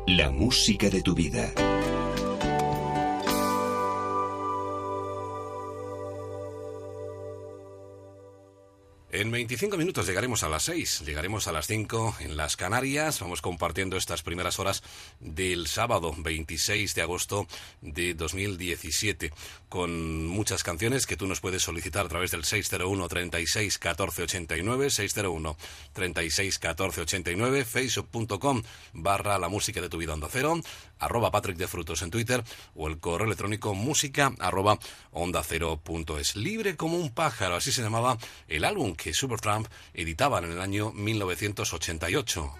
La música de tu vida. 25 minutos llegaremos a las 6, llegaremos a las 5 en las Canarias. Vamos compartiendo estas primeras horas del sábado 26 de agosto de 2017 con muchas canciones que tú nos puedes solicitar a través del 601 36 14 89, 601 36 14 89, facebook.com barra la música de tu vida onda cero, arroba Patrick de Frutos en Twitter o el correo electrónico música arroba onda cero punto es. Libre como un pájaro, así se llamaba el álbum que Supertramp editaban en el año 1988.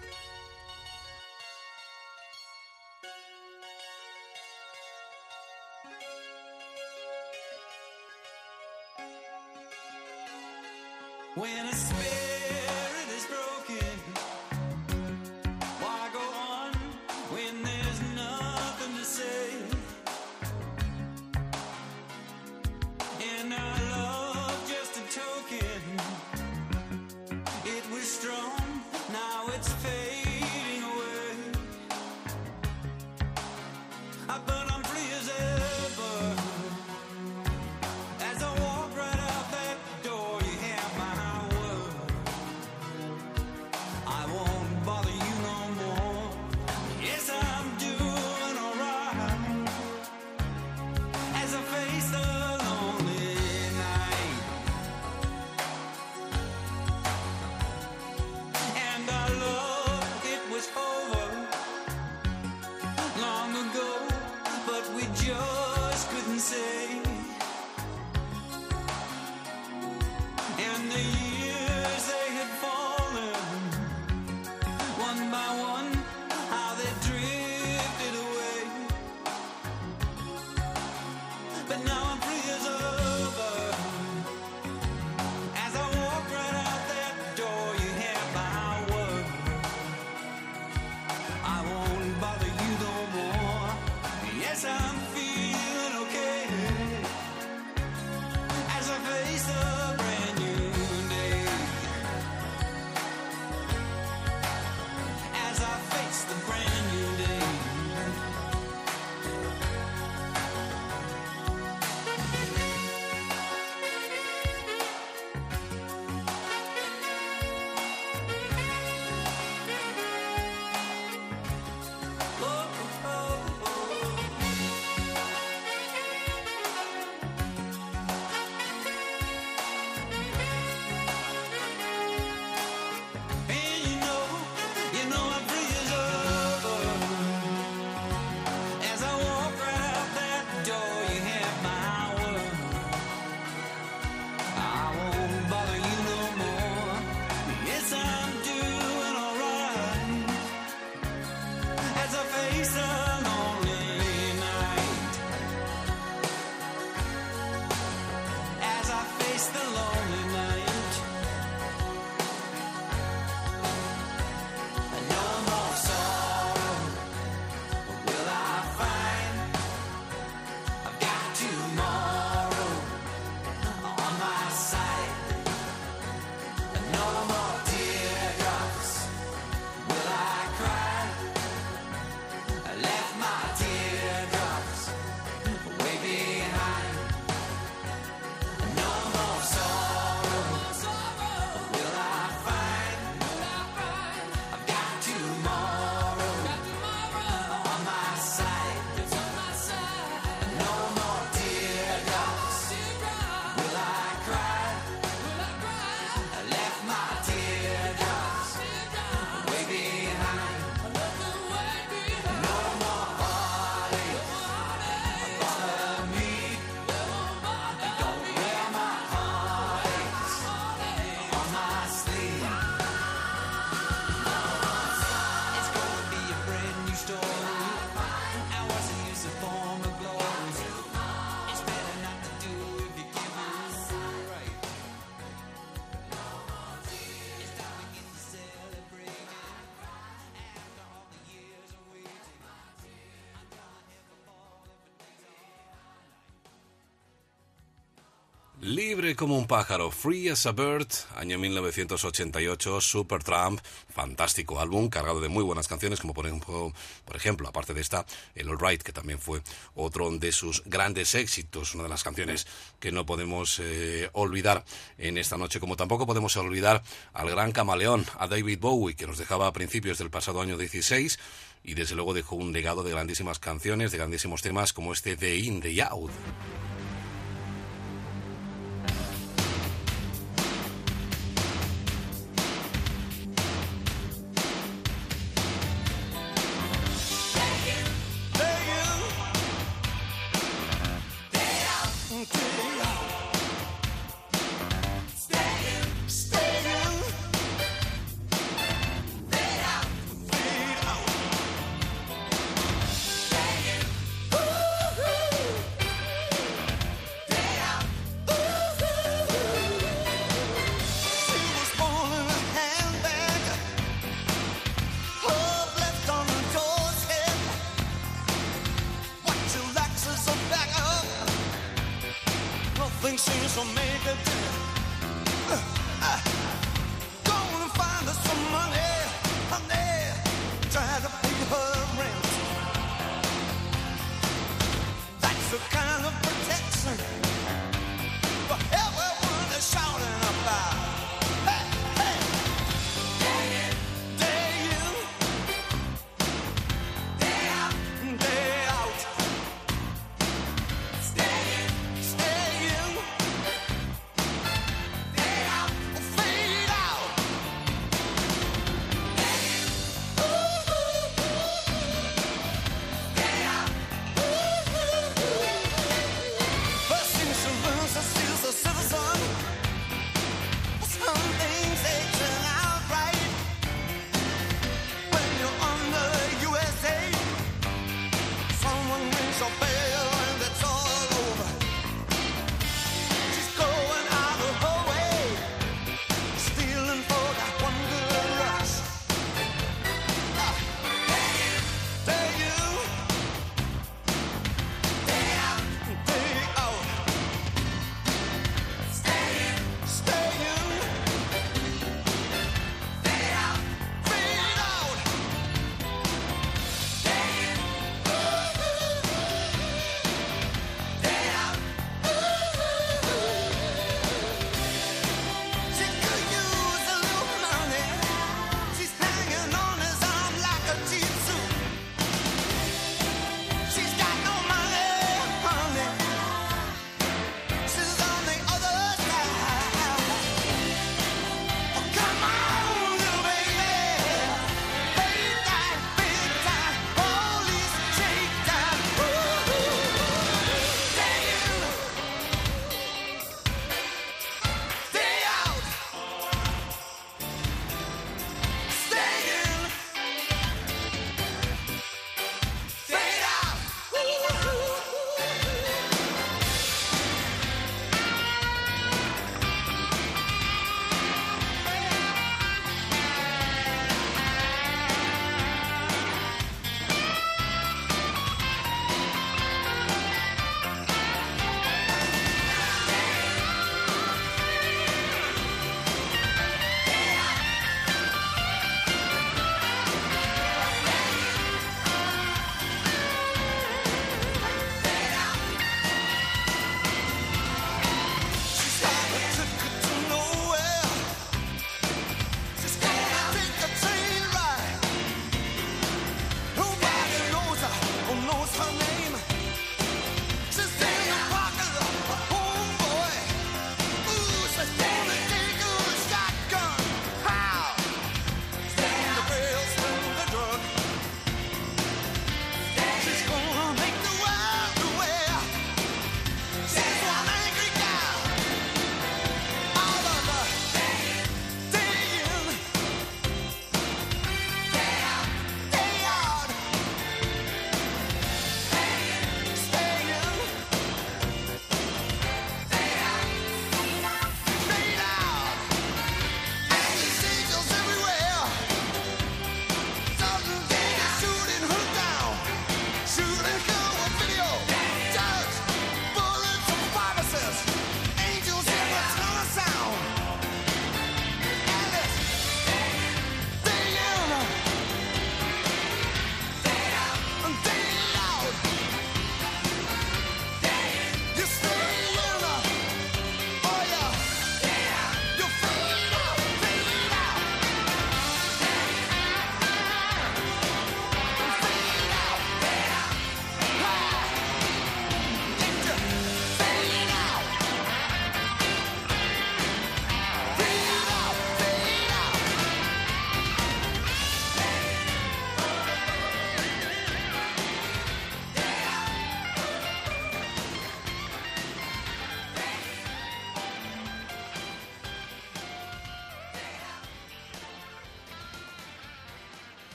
Libre como un pájaro, Free as a Bird, año 1988, Supertramp, fantástico álbum, cargado de muy buenas canciones, como por ejemplo, por ejemplo, aparte de esta, el All Right, que también fue otro de sus grandes éxitos, una de las canciones que no podemos eh, olvidar en esta noche, como tampoco podemos olvidar al gran camaleón, a David Bowie, que nos dejaba a principios del pasado año 16 y desde luego dejó un legado de grandísimas canciones, de grandísimos temas como este de In the Out.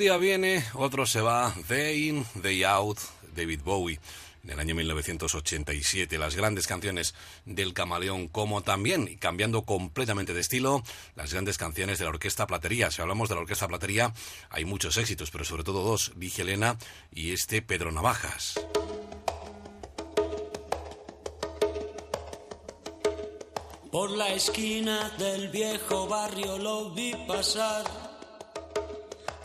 Día viene, otro se va, Day in, Day out, David Bowie. En el año 1987, las grandes canciones del Camaleón, como también, cambiando completamente de estilo, las grandes canciones de la Orquesta Platería. Si hablamos de la Orquesta Platería, hay muchos éxitos, pero sobre todo dos, Vige Elena y este Pedro Navajas. Por la esquina del viejo barrio lo vi pasar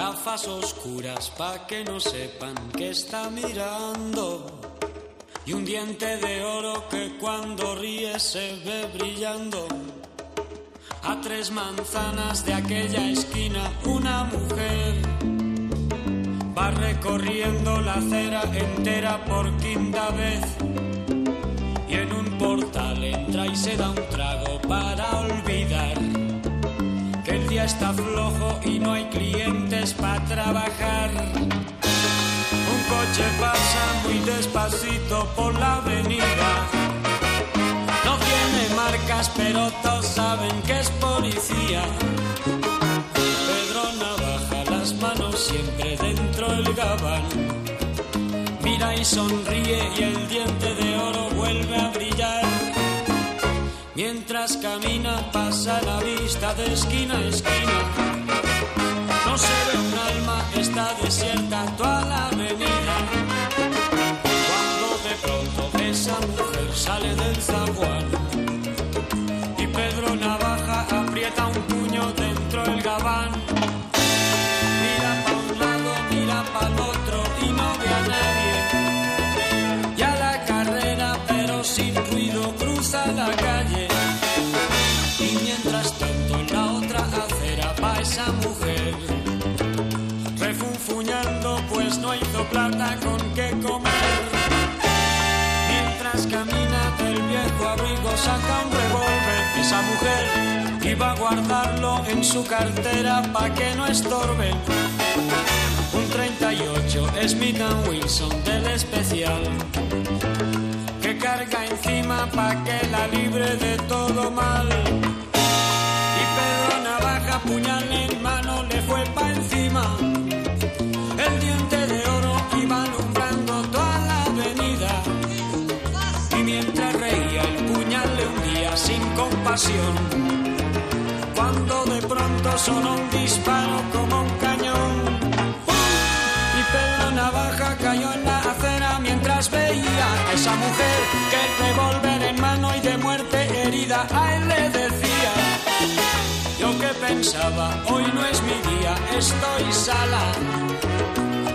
Gafas oscuras pa' que no sepan que está mirando. Y un diente de oro que cuando ríe se ve brillando. A tres manzanas de aquella esquina una mujer va recorriendo la acera entera por quinta vez. Y en un portal entra y se da un trago para olvidar está flojo y no hay clientes para trabajar. Un coche pasa muy despacito por la avenida. No tiene marcas, pero todos saben que es policía. Pedro Navaja, las manos siempre dentro del gabán. Mira y sonríe y el diente de oro vuelve a brillar. Mientras camina pasa la vista de esquina a esquina. No se ve un alma, está desierta toda la avenida. Cuando de pronto esa mujer sale del zaguán y Pedro Navaja aprieta un puño dentro del gabán. Plata con qué comer Mientras camina del viejo abrigo saca un revólver Esa mujer iba a guardarlo en su cartera pa' que no estorbe Un 38 Smith Wilson del especial que carga encima pa' que la libre de todo mal. Y Pedro Navaja, puñal en mano, le fue pa' encima. Compasión. Cuando de pronto sonó un disparo como un cañón. Y Pedro Navaja cayó en la acera mientras veía a esa mujer que revólver en mano y de muerte herida a él le decía. Yo que pensaba, hoy no es mi día, estoy sala.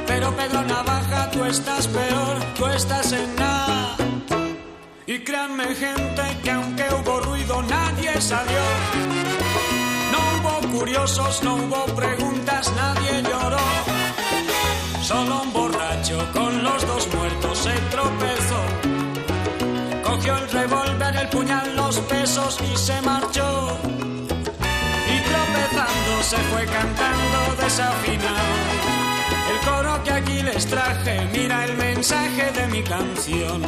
Pero Pedro Navaja, tú estás peor, tú estás en nada. Y créanme gente que aunque hubo ruido nadie salió. No hubo curiosos, no hubo preguntas, nadie lloró. Solo un borracho con los dos muertos se tropezó. Cogió el revólver, el puñal, los pesos y se marchó. Y tropezando se fue cantando desafinado. Coro que aquí les traje, mira el mensaje de mi canción.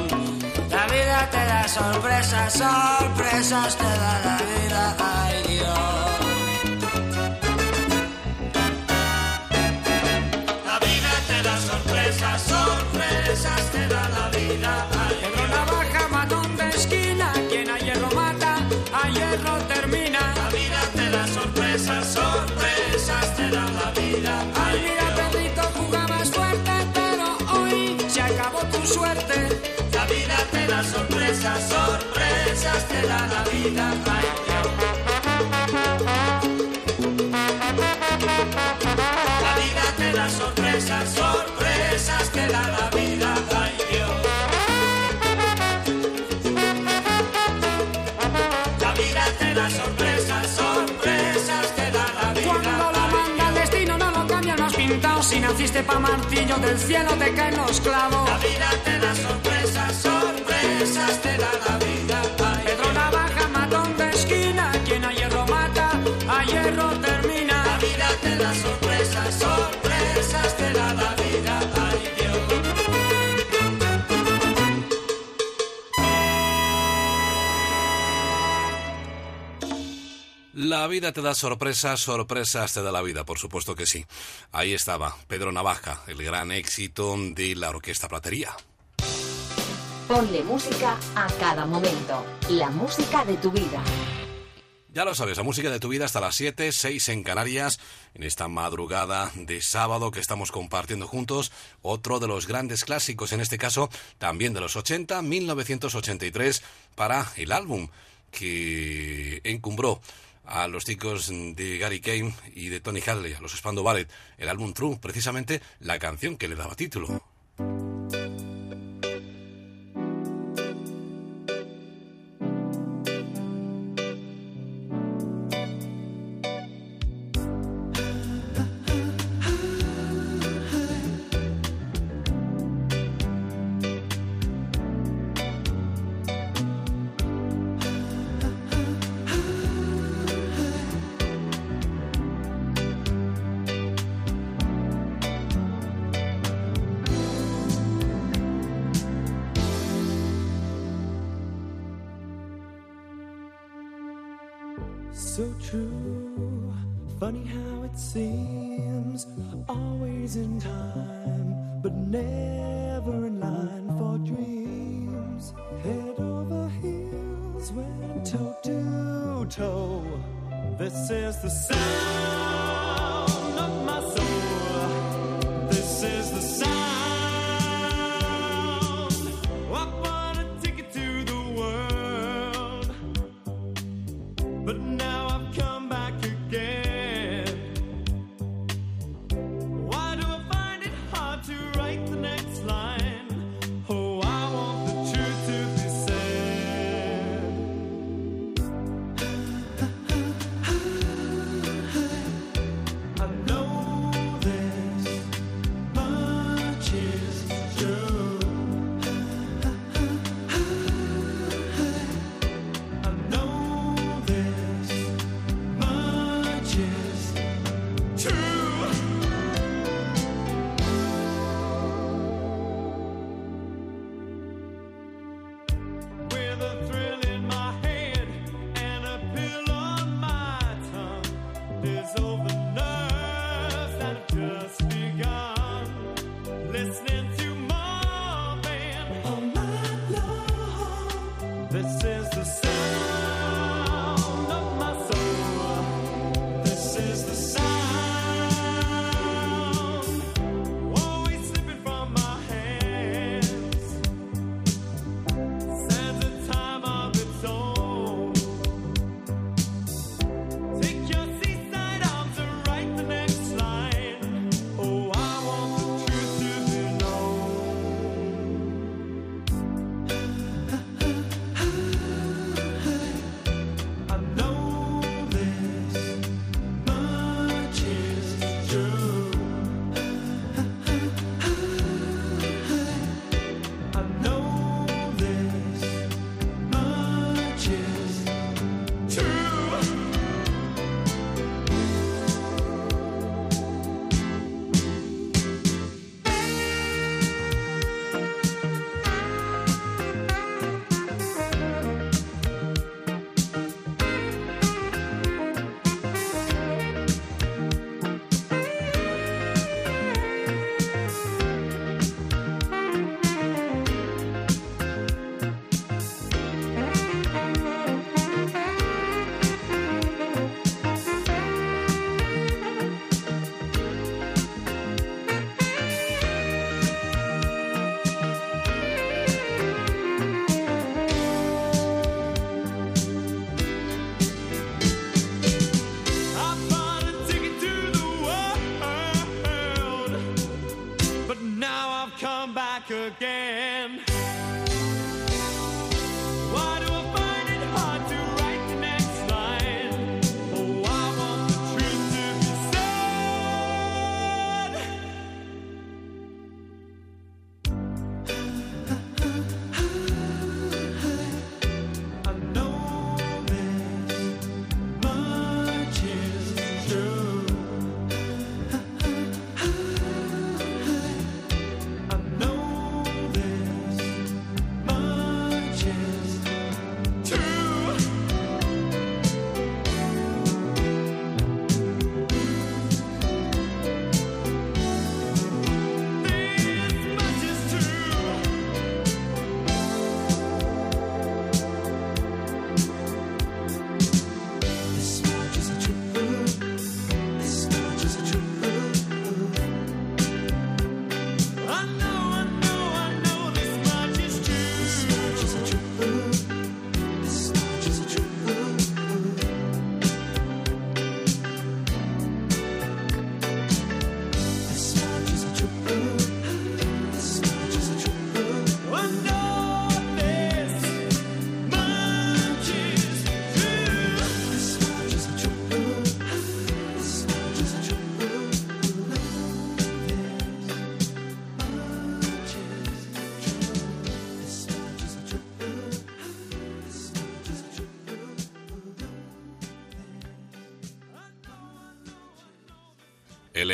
La vida te da sorpresas, sorpresas te da la vida, ay Dios. Da sorpresas, sorpresas te da la vida. La vida te da sorpresas, sorpresas te da la vida, ay Dios. La vida te da sorpresas, sorpresas te da la vida. Cuando lo manda el destino no lo cambia, no has pintado si naciste pa' martillo, del cielo te caen los clavos. La vida te da sorpresas, te da la vida. Pedro Navaja, matón de esquina, quien a hierro mata, a hierro termina. La vida te da sorpresas, sorpresas te da la vida. Ay, Dios. La vida te da sorpresas, sorpresas te da la vida, por supuesto que sí. Ahí estaba Pedro Navaja, el gran éxito de la Orquesta Platería. Ponle música a cada momento. La música de tu vida. Ya lo sabes, la música de tu vida hasta las 7, 6 en Canarias, en esta madrugada de sábado que estamos compartiendo juntos, otro de los grandes clásicos, en este caso también de los 80, 1983, para el álbum que encumbró a los chicos de Gary Kane y de Tony Hadley, a los Spandau Ballet, el álbum True, precisamente la canción que le daba título.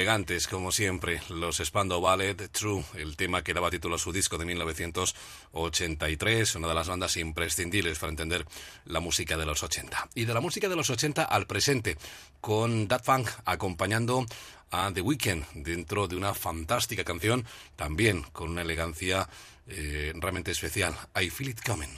Elegantes, como siempre, los Spandau Ballet, True, el tema que daba título a su disco de 1983, una de las bandas imprescindibles para entender la música de los 80. Y de la música de los 80 al presente, con Dat Funk acompañando a The Weeknd dentro de una fantástica canción, también con una elegancia eh, realmente especial. I Feel It Coming.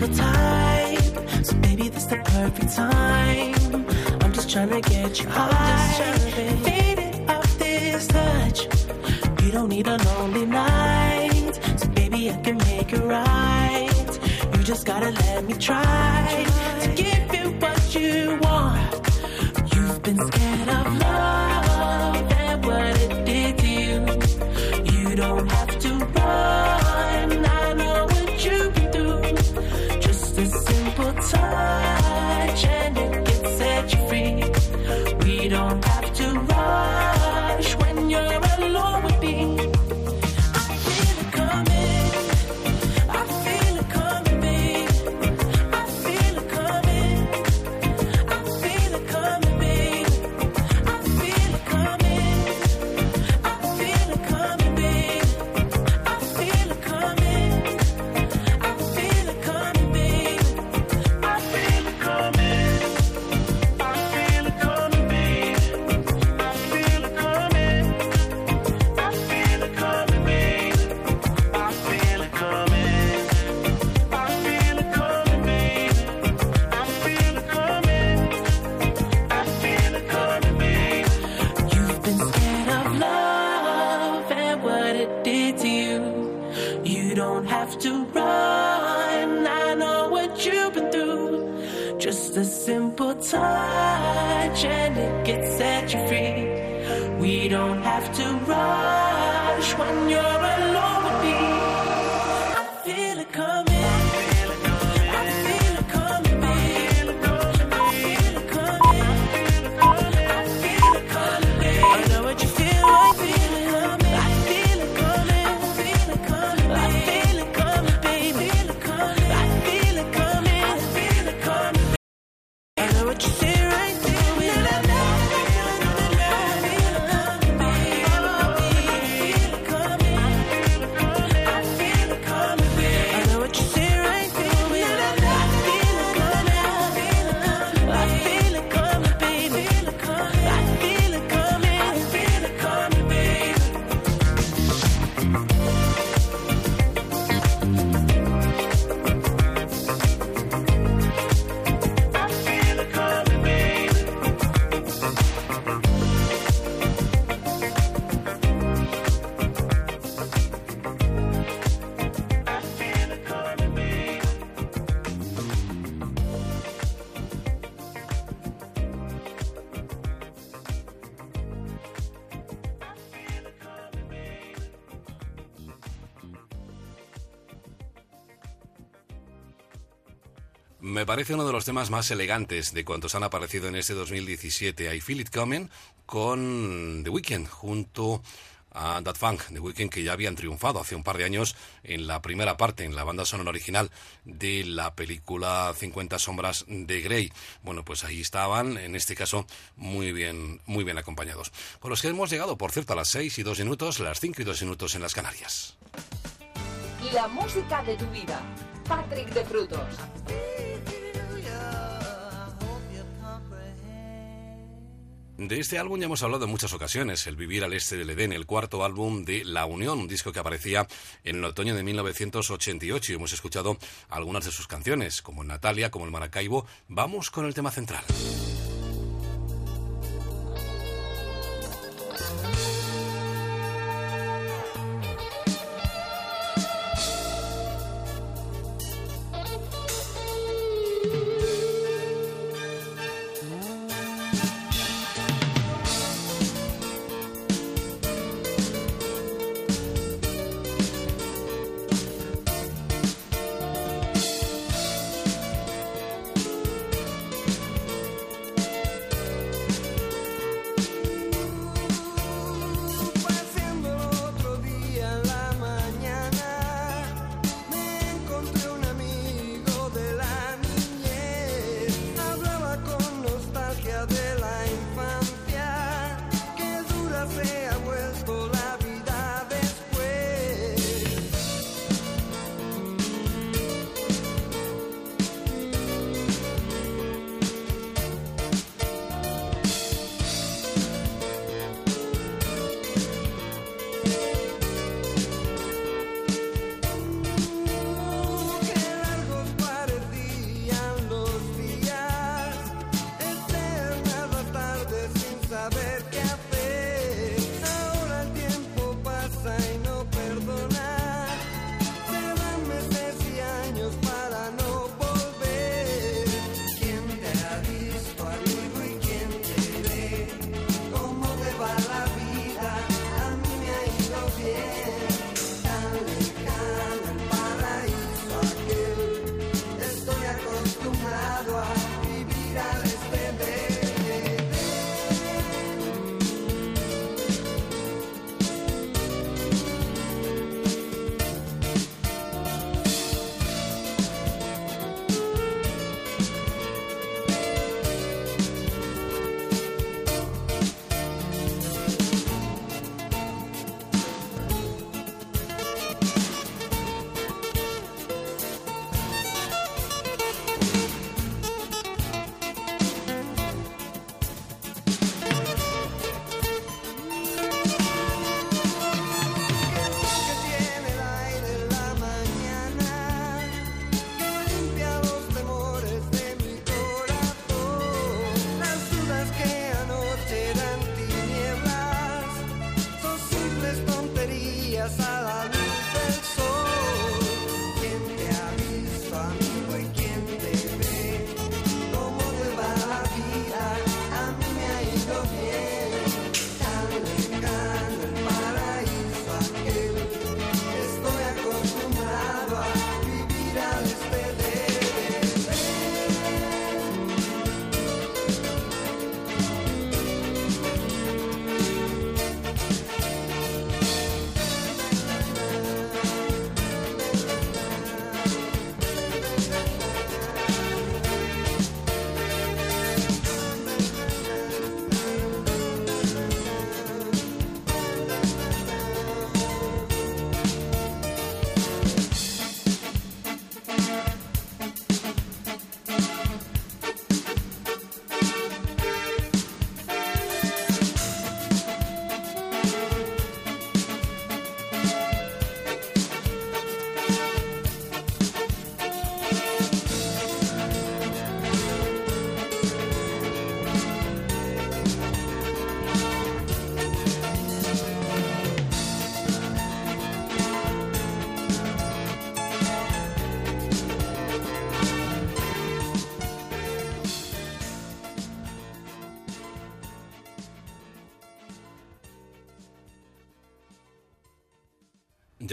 single type, so maybe this the perfect time. I'm just trying to get you high, off this touch. You don't need a lonely night, so baby I can make it right. You just gotta let me try to give you what you want. You've been scared of love parece uno de los temas más elegantes de cuantos han aparecido en este 2017. I Feel It Coming con The Weeknd junto a That Funk de Weekend que ya habían triunfado hace un par de años en la primera parte, en la banda sonora original de la película 50 sombras de Grey. Bueno, pues ahí estaban, en este caso, muy bien, muy bien acompañados. Con los que hemos llegado, por cierto, a las 6 y 2 minutos, las 5 y 2 minutos en las Canarias. La música de tu vida. Patrick de Frutos. De este álbum ya hemos hablado en muchas ocasiones, El Vivir al Este del Edén, el cuarto álbum de La Unión, un disco que aparecía en el otoño de 1988 y hemos escuchado algunas de sus canciones, como Natalia, como el Maracaibo. Vamos con el tema central.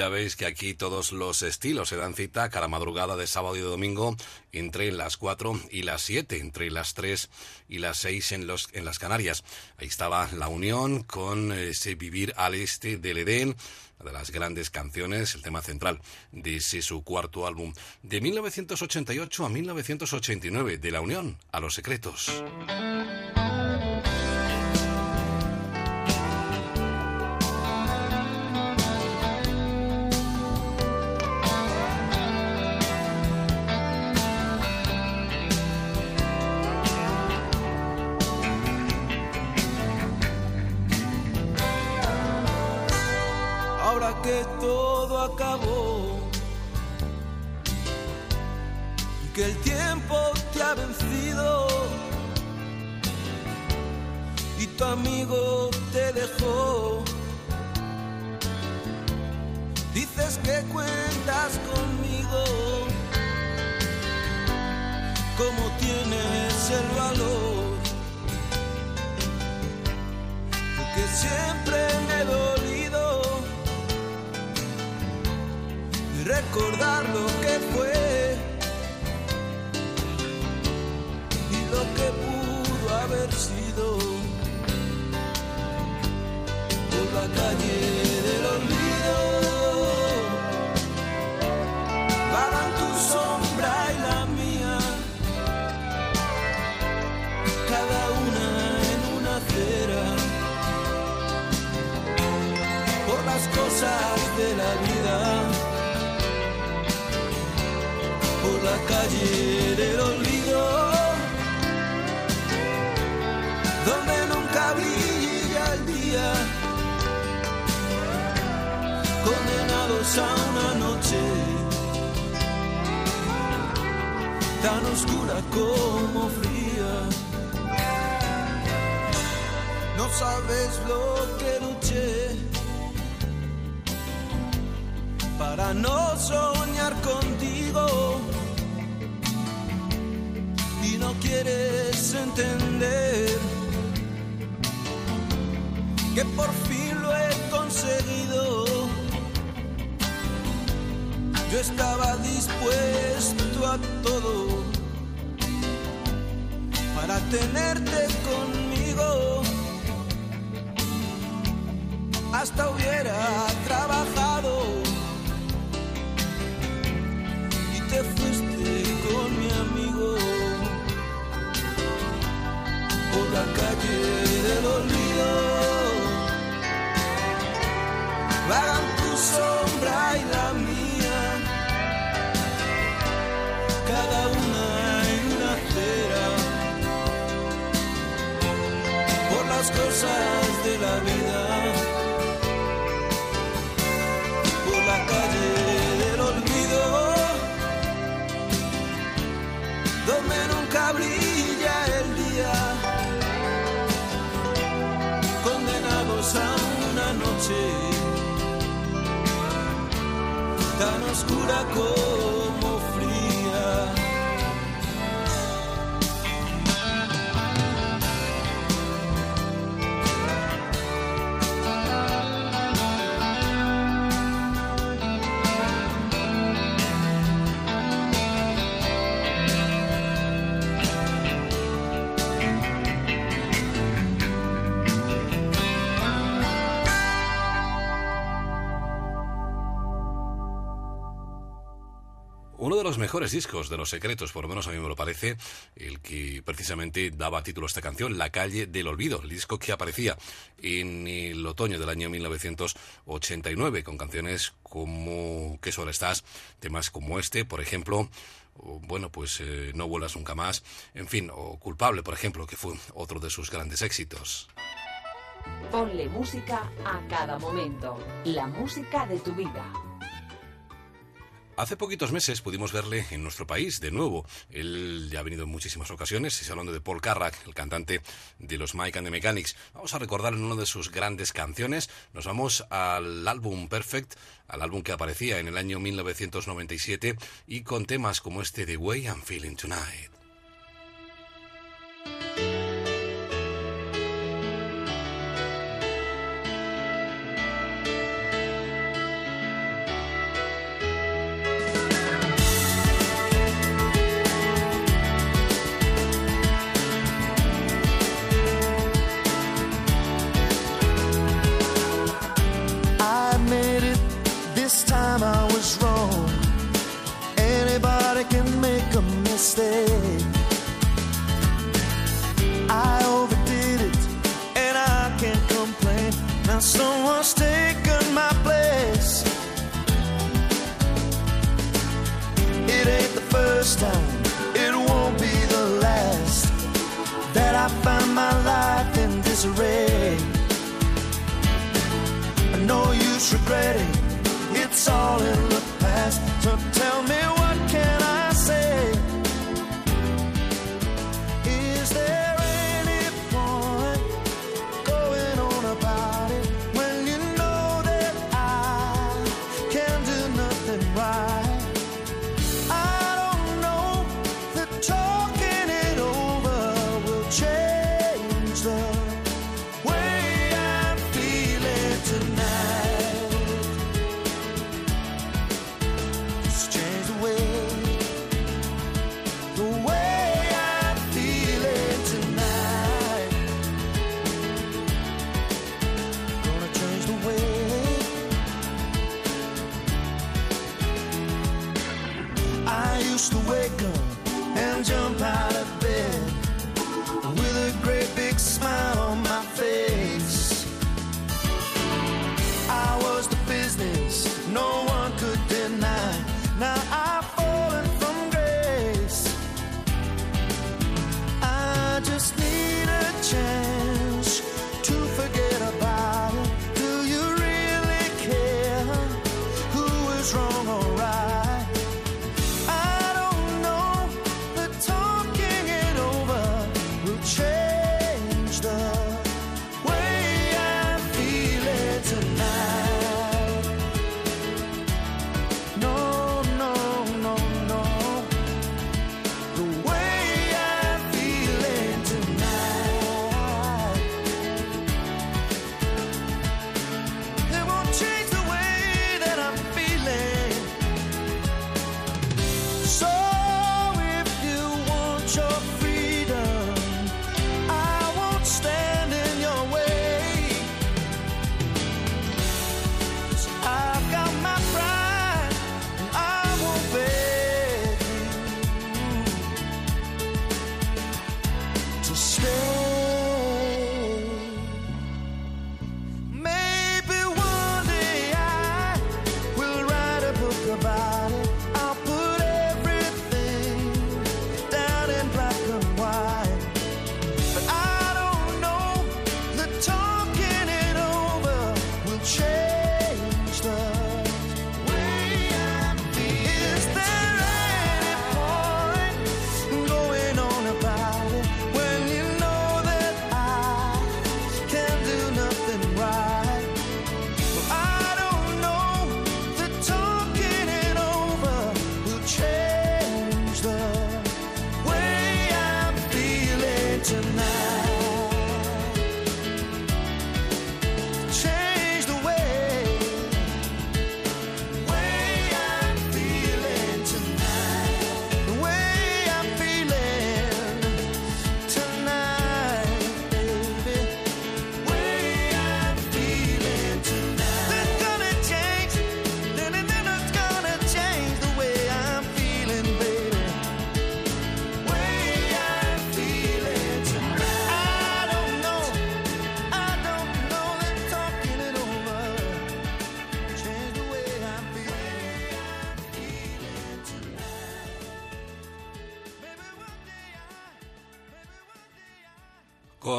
Veis que aquí todos los estilos se dan cita cada madrugada de sábado y de domingo entre las 4 y las 7, entre las 3 y las 6 en, los, en las Canarias. Ahí estaba la unión con ese vivir al este del Edén, una de las grandes canciones, el tema central de ese su cuarto álbum, de 1988 a 1989, de la unión a los secretos. Que el tiempo te ha vencido. Y tu amigo te dejó. Dices que cuentas conmigo, como tienes el valor, que siempre recordar lo que fue y lo que pudo haber sido por la calle del olvido. Vagan tu sombra y la mía cada una en una acera por las cosas de la vida la calle del olvido, donde nunca brilla el día, condenados a una noche tan oscura como fría. No sabes lo que luché para no soñar contigo no quieres entender que por fin lo he conseguido. Yo estaba dispuesto a todo para tenerte conmigo. Hasta hubiera trabajado y te fuiste por la calle del olvido. Vagan tu sombra y la mía, cada una en una acera, por las cosas de la vida, por la calle del olvido donde nunca brilla condenados a una noche tan oscura como Uno de los mejores discos de Los Secretos, por lo menos a mí me lo parece, el que precisamente daba título a esta canción, La calle del olvido, el disco que aparecía en el otoño del año 1989, con canciones como ¿Qué sola estás? Temas como este, por ejemplo, o, bueno, pues eh, No vuelas nunca más, en fin, o Culpable, por ejemplo, que fue otro de sus grandes éxitos. Ponle música a cada momento. La música de tu vida. Hace poquitos meses pudimos verle en nuestro país de nuevo. Él ya ha venido en muchísimas ocasiones. Estoy hablando de Paul Carrack, el cantante de los Mike and the Mechanics. Vamos a recordar en una de sus grandes canciones. Nos vamos al álbum Perfect, al álbum que aparecía en el año 1997 y con temas como este de Way I'm Feeling Tonight. first time, it won't be the last that I find my life in disarray. No use regretting, it's all in the past. So tell me what can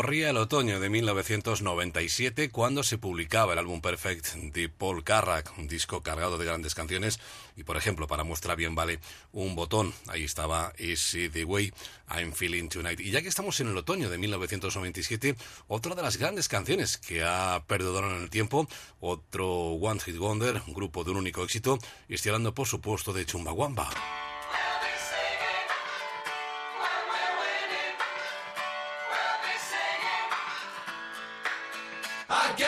Corría el otoño de 1997 cuando se publicaba el álbum Perfect de Paul Carrack, un disco cargado de grandes canciones y por ejemplo para muestra bien vale un botón, ahí estaba Easy the Way I'm Feeling Tonight. Y ya que estamos en el otoño de 1997, otra de las grandes canciones que ha perdurado en el tiempo, otro One Hit Wonder, un grupo de un único éxito, y estoy hablando por supuesto de Chumbawamba. I get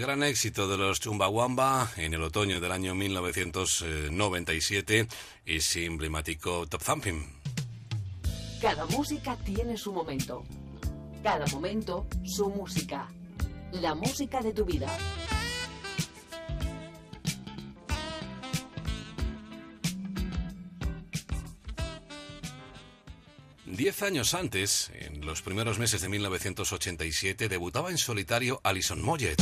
El gran éxito de los Chumbawamba en el otoño del año 1997 es emblemático Top Thumping. Cada música tiene su momento. Cada momento su música. La música de tu vida. Diez años antes, en los primeros meses de 1987, debutaba en solitario Alison Moyet.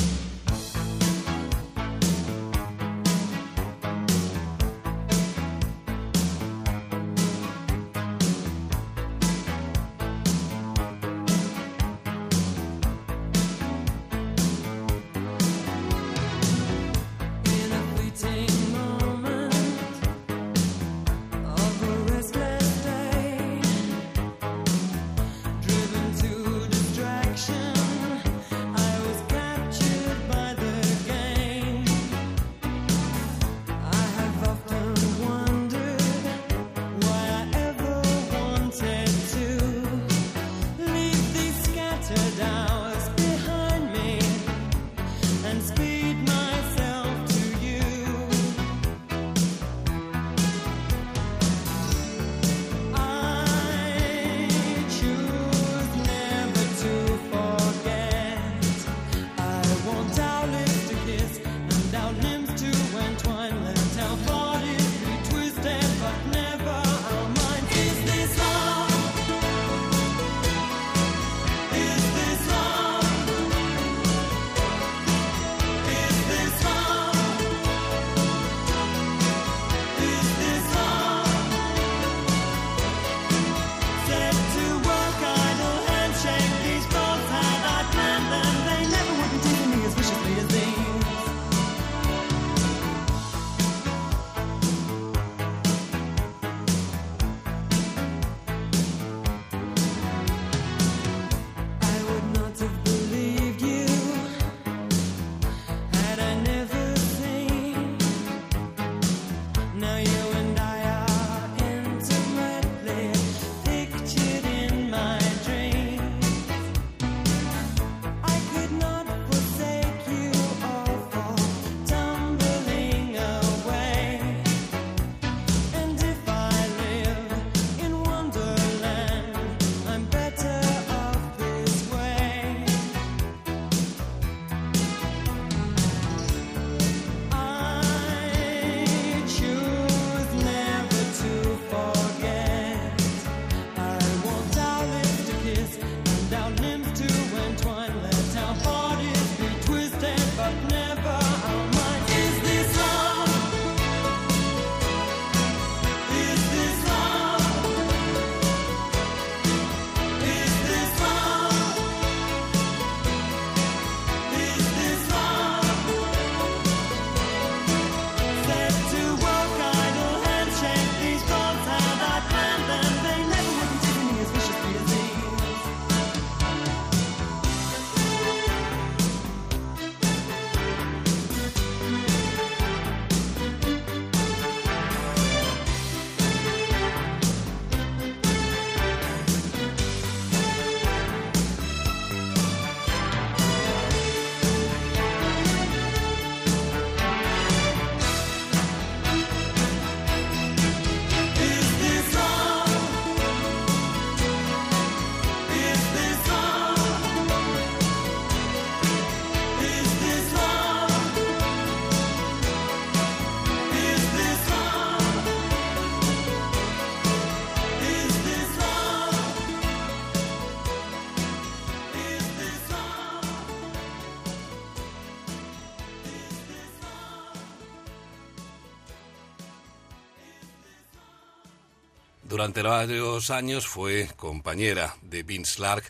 Durante varios años fue compañera de Vince Clark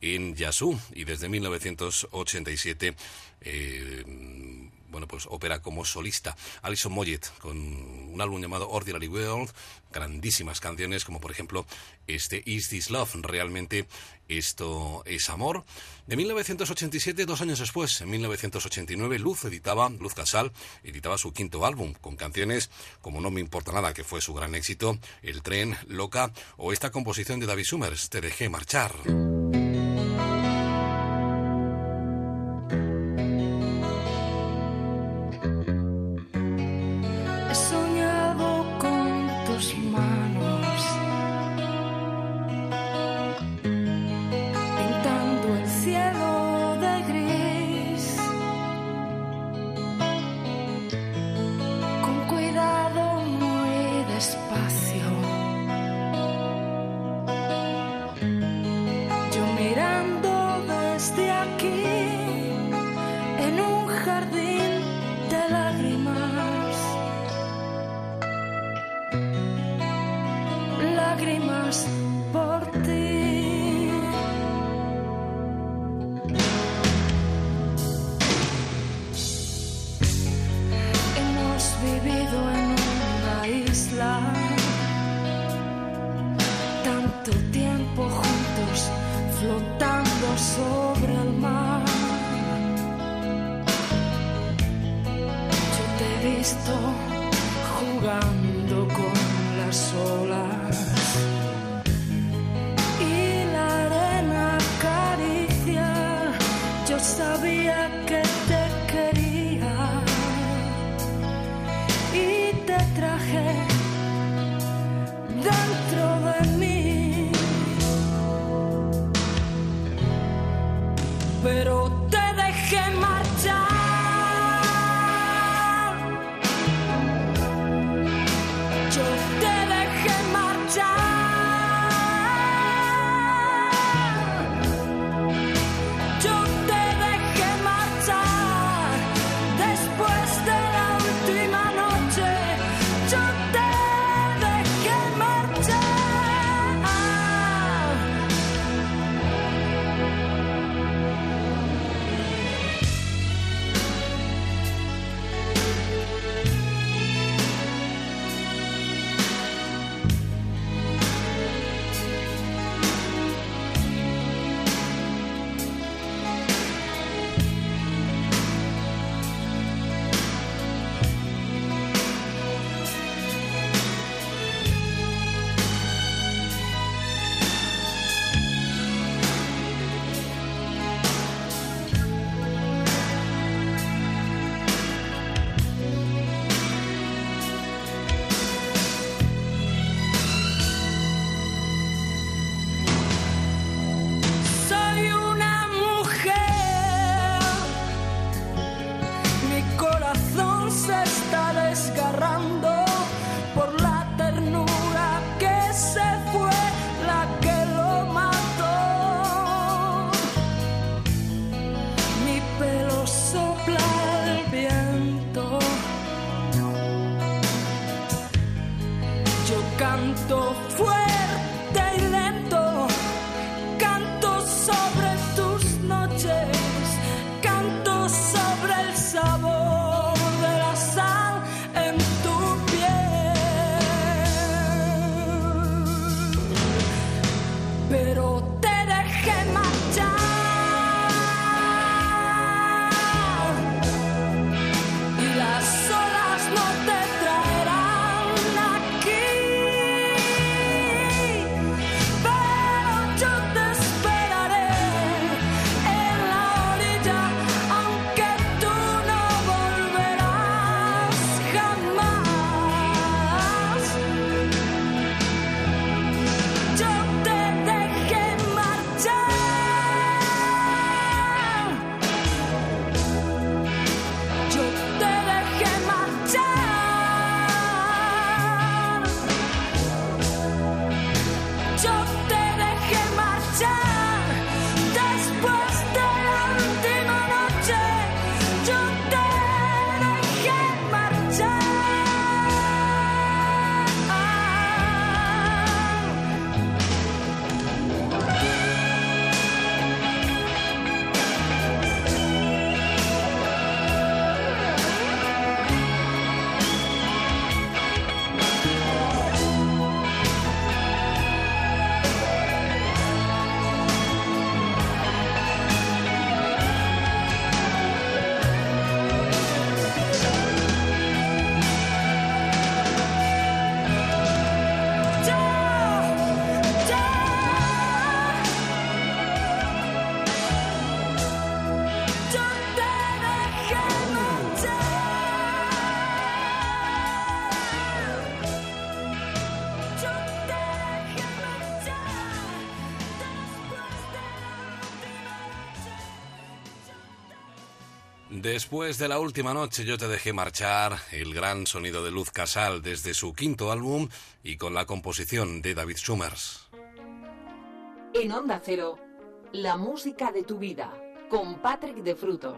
en Yazoo y desde 1987 eh, bueno, pues opera como solista. Alison Moyet con un álbum llamado Ordinary World, grandísimas canciones como por ejemplo este Is This Love, realmente esto es amor. De 1987, dos años después, en 1989, Luz editaba, Luz Casal, editaba su quinto álbum con canciones como No me importa nada, que fue su gran éxito, El tren, Loca o esta composición de David Summers, Te dejé marchar. Sobre el mar. Yo te he visto jugando con las olas Después de la última noche yo te dejé marchar, el gran sonido de Luz Casal desde su quinto álbum y con la composición de David Summers. En Onda Cero, la música de tu vida, con Patrick de Frutos.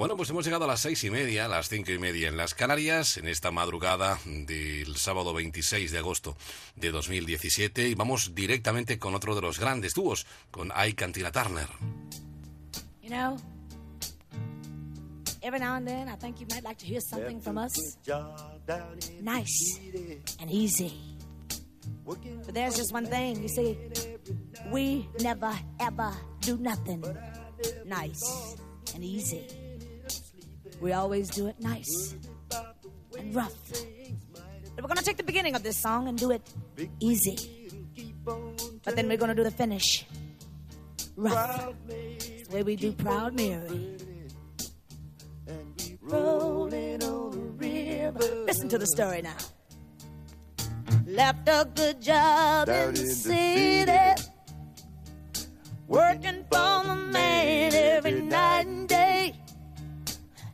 Bueno, pues hemos llegado a las seis y media, a las cinco y media en las Canarias, en esta madrugada del sábado 26 de agosto de 2017 y vamos directamente con otro de los grandes dúos, con Ike and Tina Turner. You know, every now and then I think you might like to hear something from us. Nice and easy. But there's just one thing, you see, we never ever do nothing nice and easy. We always do it nice and rough. But we're gonna take the beginning of this song and do it easy. But then we're gonna do the finish rough. It's the way we do Proud Mary. Rolling on the river. Listen to the story now. Left a good job Down in the in the city. Working for the man every night and day.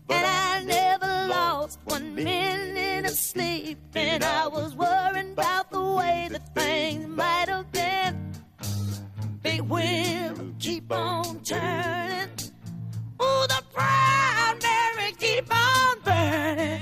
And I never lost one minute of sleep. And I was worrying about the way that things might have been. Big wheel keep on turning. Oh, the proud Mary keep on burning.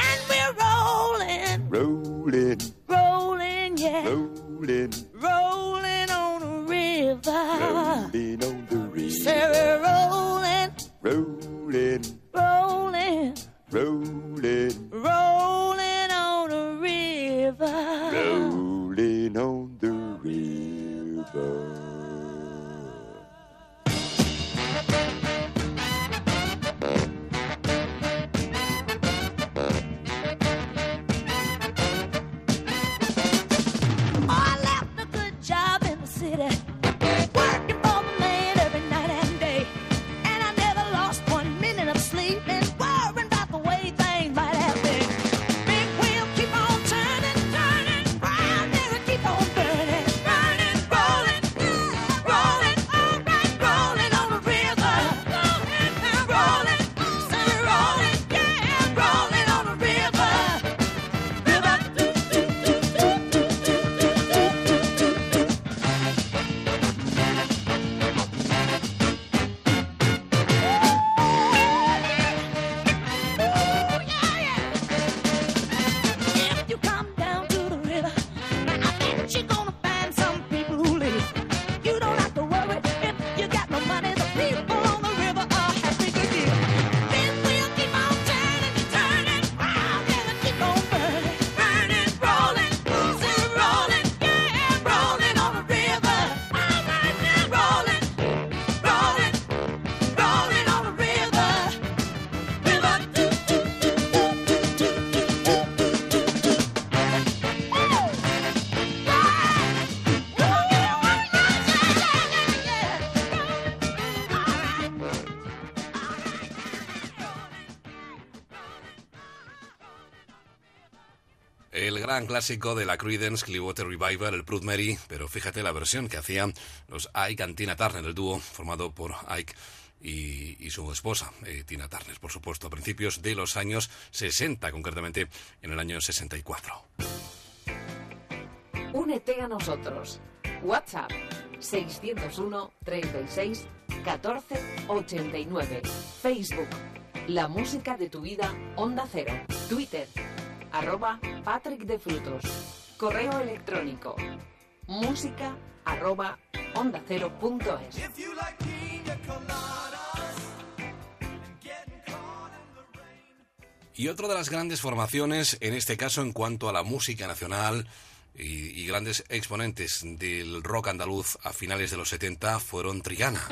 And we're rolling, Rolling, rolling, yeah. rolling, Rolling on a river. rolling on the river. Say we're rolling, Rolling, rolling, rolling, rolling on a river. rolling on clásico de la Creedence Clearwater Revival, el Proud Mary, pero fíjate la versión que hacían los Ike and Tina Turner, el dúo formado por Ike y, y su esposa, eh, Tina Turner, por supuesto, a principios de los años 60, concretamente en el año 64. Únete a nosotros. WhatsApp 601 36 14 89. Facebook La música de tu vida Onda Cero. Twitter arroba Patrick de Frutos. Correo electrónico música arroba onda cero punto es. Y otra de las grandes formaciones, en este caso en cuanto a la música nacional y, y grandes exponentes del rock andaluz a finales de los 70, fueron Triana.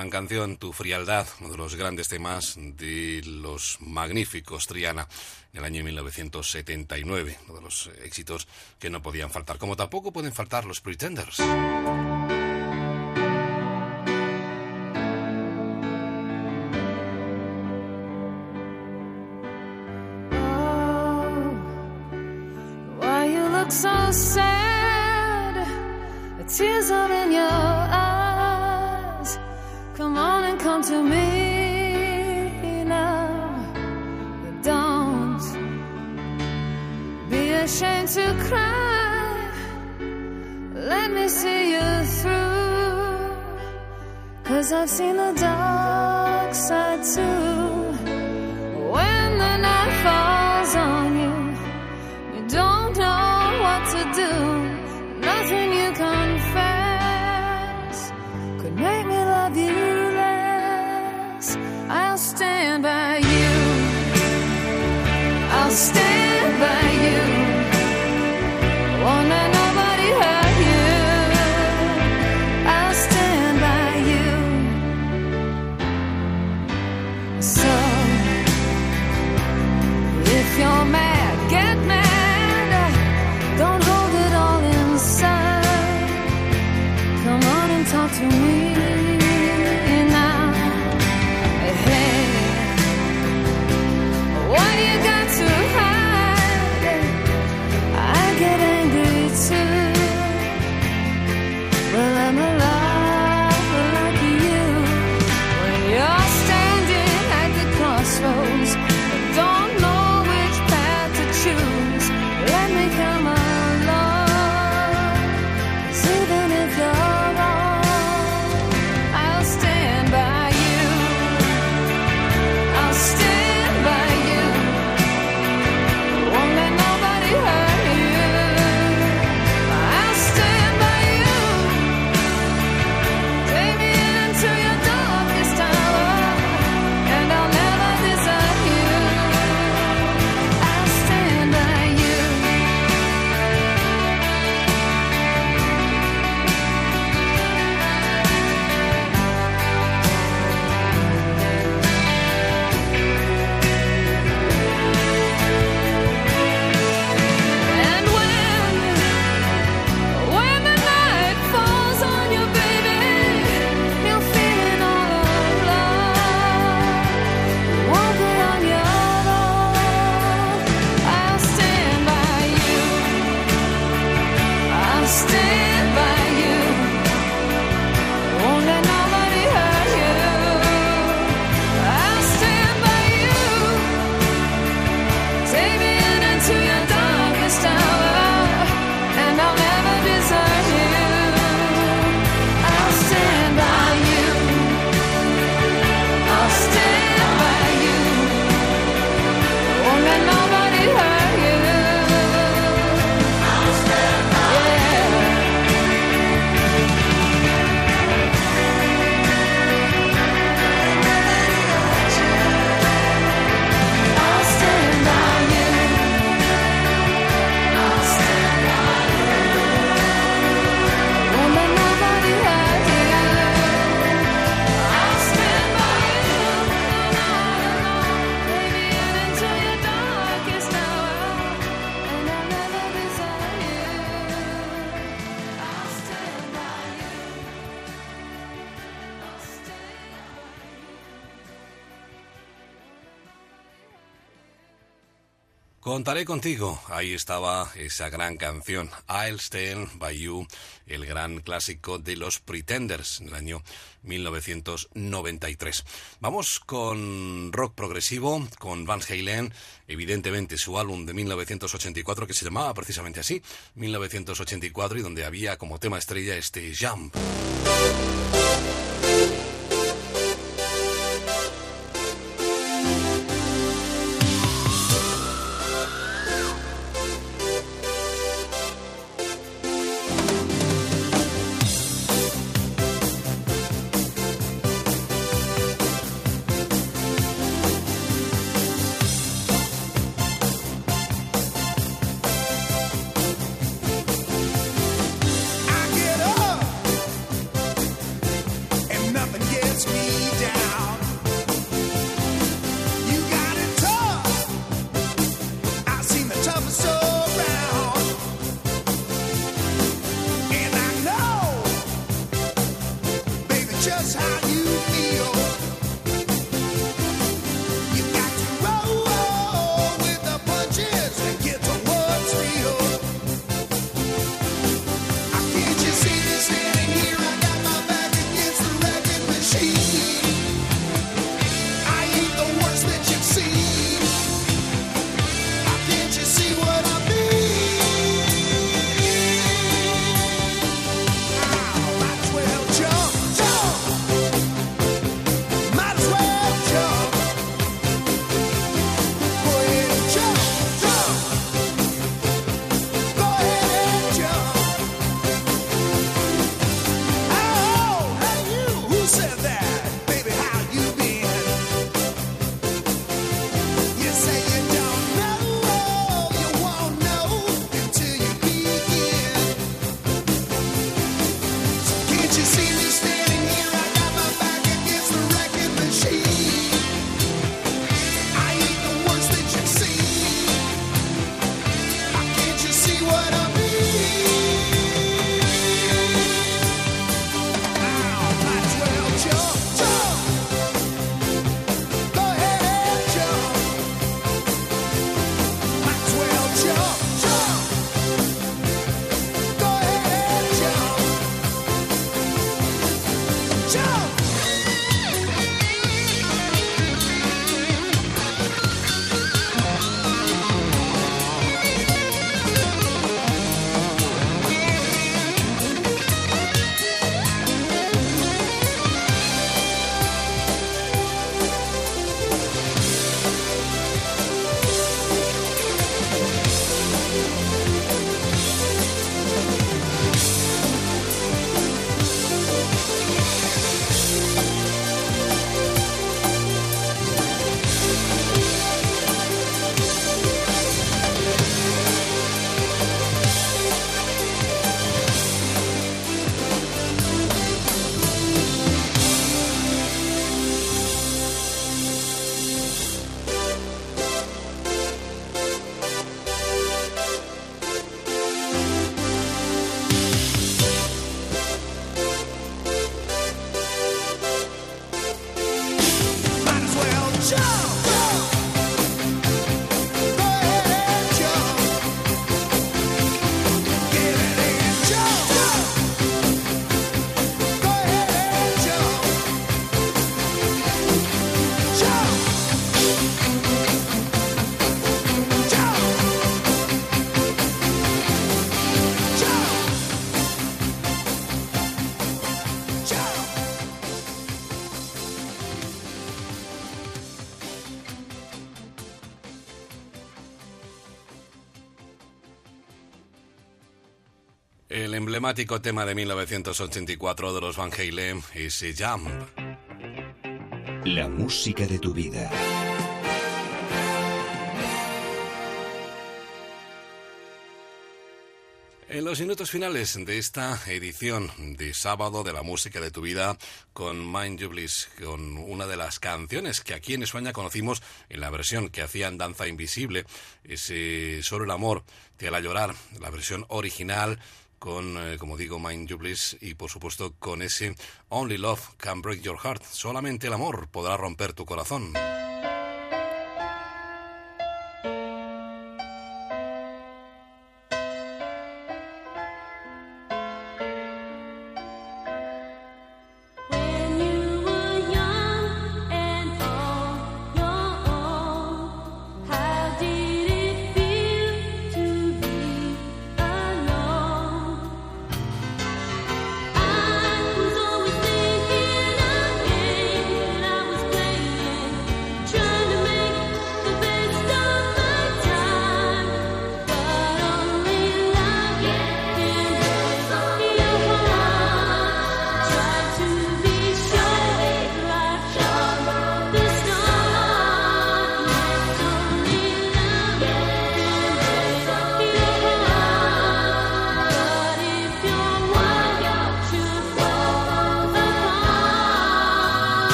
gran canción, Tu frialdad, uno de los grandes temas de los magníficos Triana en el año 1979, uno de los éxitos que no podían faltar, como tampoco pueden faltar los Pretenders. Contaré contigo. Ahí estaba esa gran canción, I'll Stand By You, el gran clásico de los Pretenders del año 1993. Vamos con rock progresivo, con Van Halen, evidentemente su álbum de 1984 que se llamaba precisamente así, 1984, y donde había como tema estrella este Jump. Emblemático tema de 1984 de los Van Halen es Jump. La música de tu vida. En los minutos finales de esta edición de sábado de la música de tu vida con Mind Bliss, con una de las canciones que aquí en España conocimos en la versión que hacían Danza Invisible, ese Solo el amor te hará llorar, la versión original con, eh, como digo, Mind You y por supuesto con ese Only Love Can Break Your Heart, solamente el amor podrá romper tu corazón.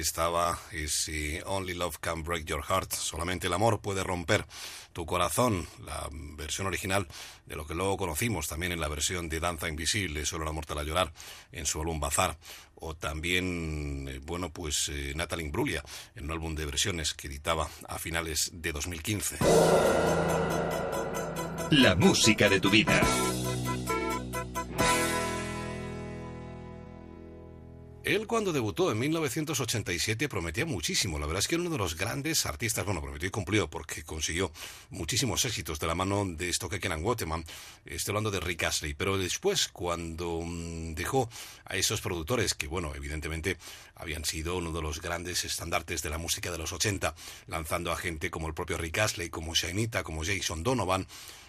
Estaba, si Only Love Can Break Your Heart, solamente el amor puede romper tu corazón, la versión original de lo que luego conocimos también en la versión de Danza Invisible, Solo la Mortal a Llorar, en su álbum Bazar, o también, eh, bueno, pues eh, Natalie Imbruglia, en un álbum de versiones que editaba a finales de 2015. La música de tu vida. Él cuando debutó en 1987 prometía muchísimo. La verdad es que era uno de los grandes artistas, bueno, prometió y cumplió porque consiguió muchísimos éxitos de la mano de Stockeken and Waterman. Estoy hablando de Rick Astley. Pero después, cuando mm, dejó a esos productores que, bueno, evidentemente habían sido uno de los grandes estandartes de la música de los 80, lanzando a gente como el propio Rick Astley, como Shainita, como Jason Donovan,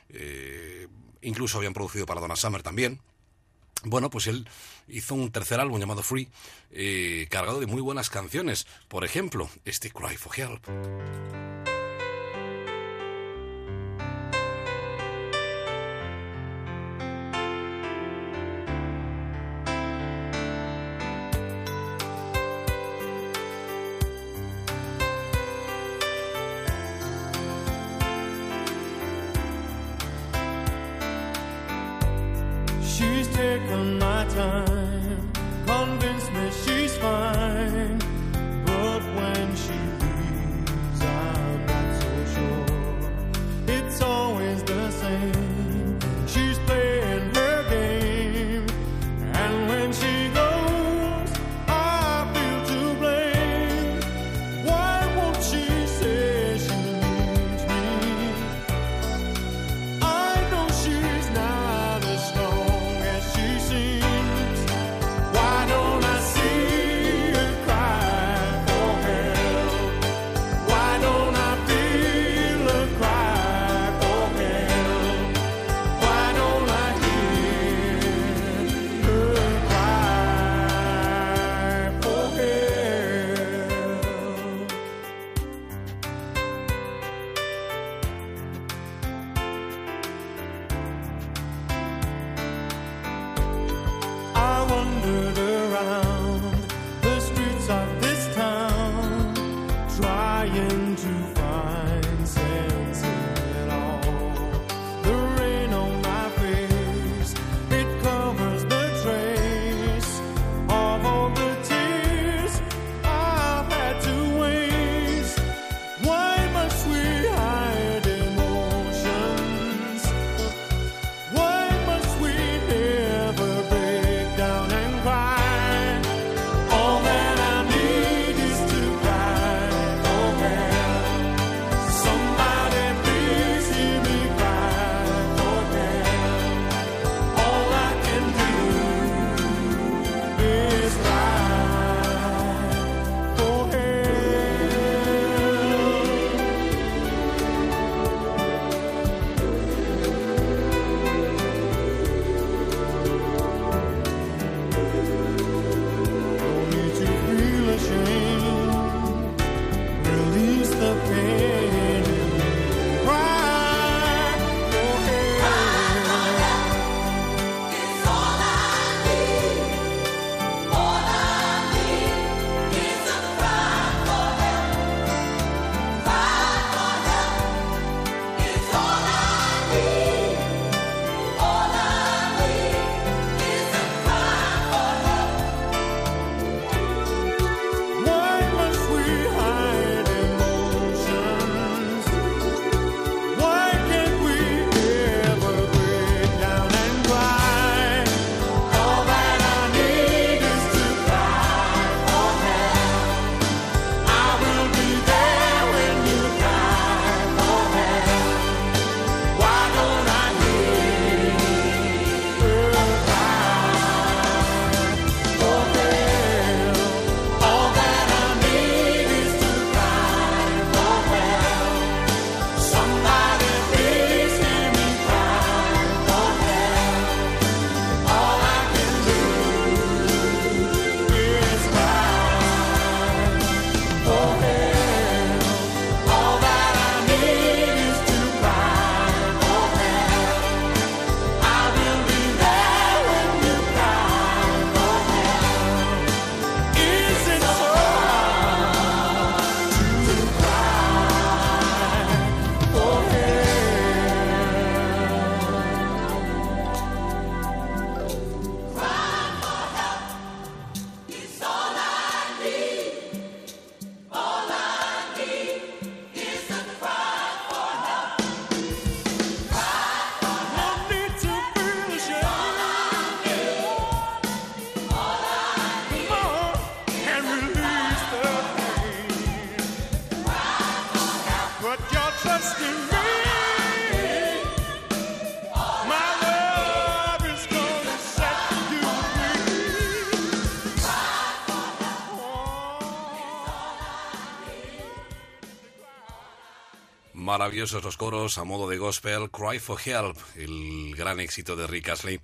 eh, incluso habían producido para Donna Summer también. Bueno, pues él hizo un tercer álbum llamado Free, eh, cargado de muy buenas canciones. Por ejemplo, este Cry for Help. Time, Maravillosos los coros a modo de gospel, Cry for Help, el gran éxito de Rick Astley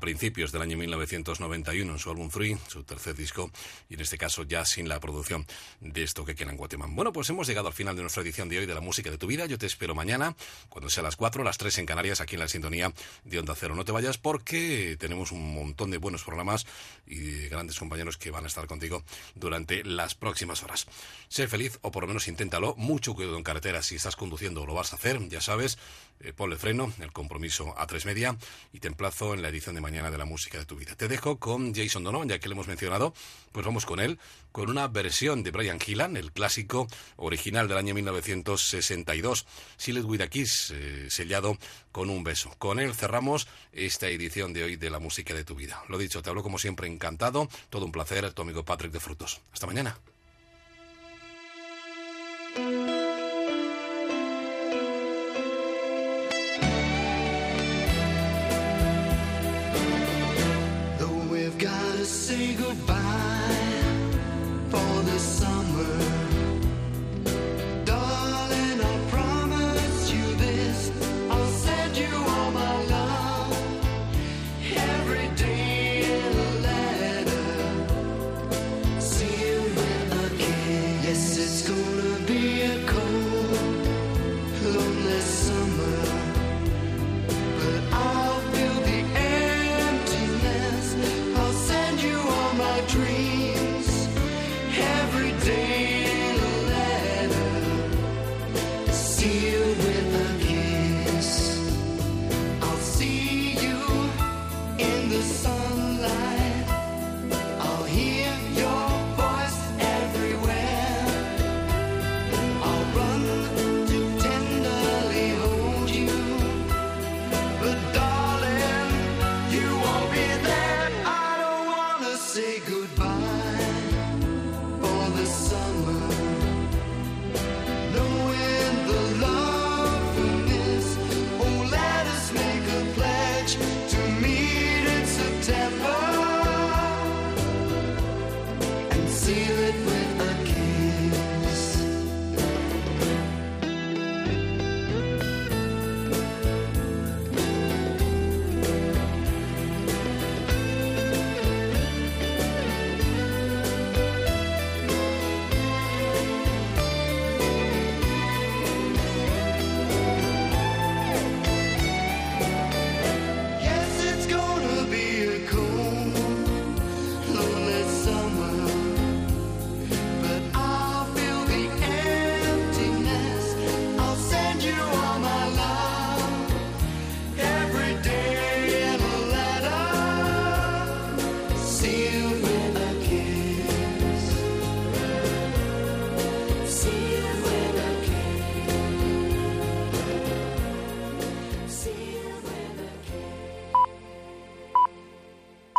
principios del año 1991 en su álbum Three, su tercer disco, y en este caso ya sin la producción de esto que queda en Guatemala. Bueno, pues hemos llegado al final de nuestra edición de hoy de la música de tu vida. Yo te espero mañana, cuando sea las 4, las 3 en Canarias, aquí en la sintonía de Onda Cero. No te vayas porque tenemos un montón de buenos programas y de grandes compañeros que van a estar contigo durante las próximas horas. Sé feliz o por lo menos inténtalo. Mucho cuidado en carretera si estás conduciendo o lo vas a hacer, ya sabes eh, ponle freno, el compromiso a tres media y te emplazo en la edición de mañana de la música de tu vida. Te dejo con Jason Donovan, ya que le hemos mencionado, pues vamos con él, con una versión de Brian Gillan, el clásico original del año 1962, Silent With a eh, sellado con un beso. Con él cerramos esta edición de hoy de la música de tu vida. Lo dicho, te hablo como siempre encantado, todo un placer, tu amigo Patrick de Frutos. Hasta mañana. say goodbye.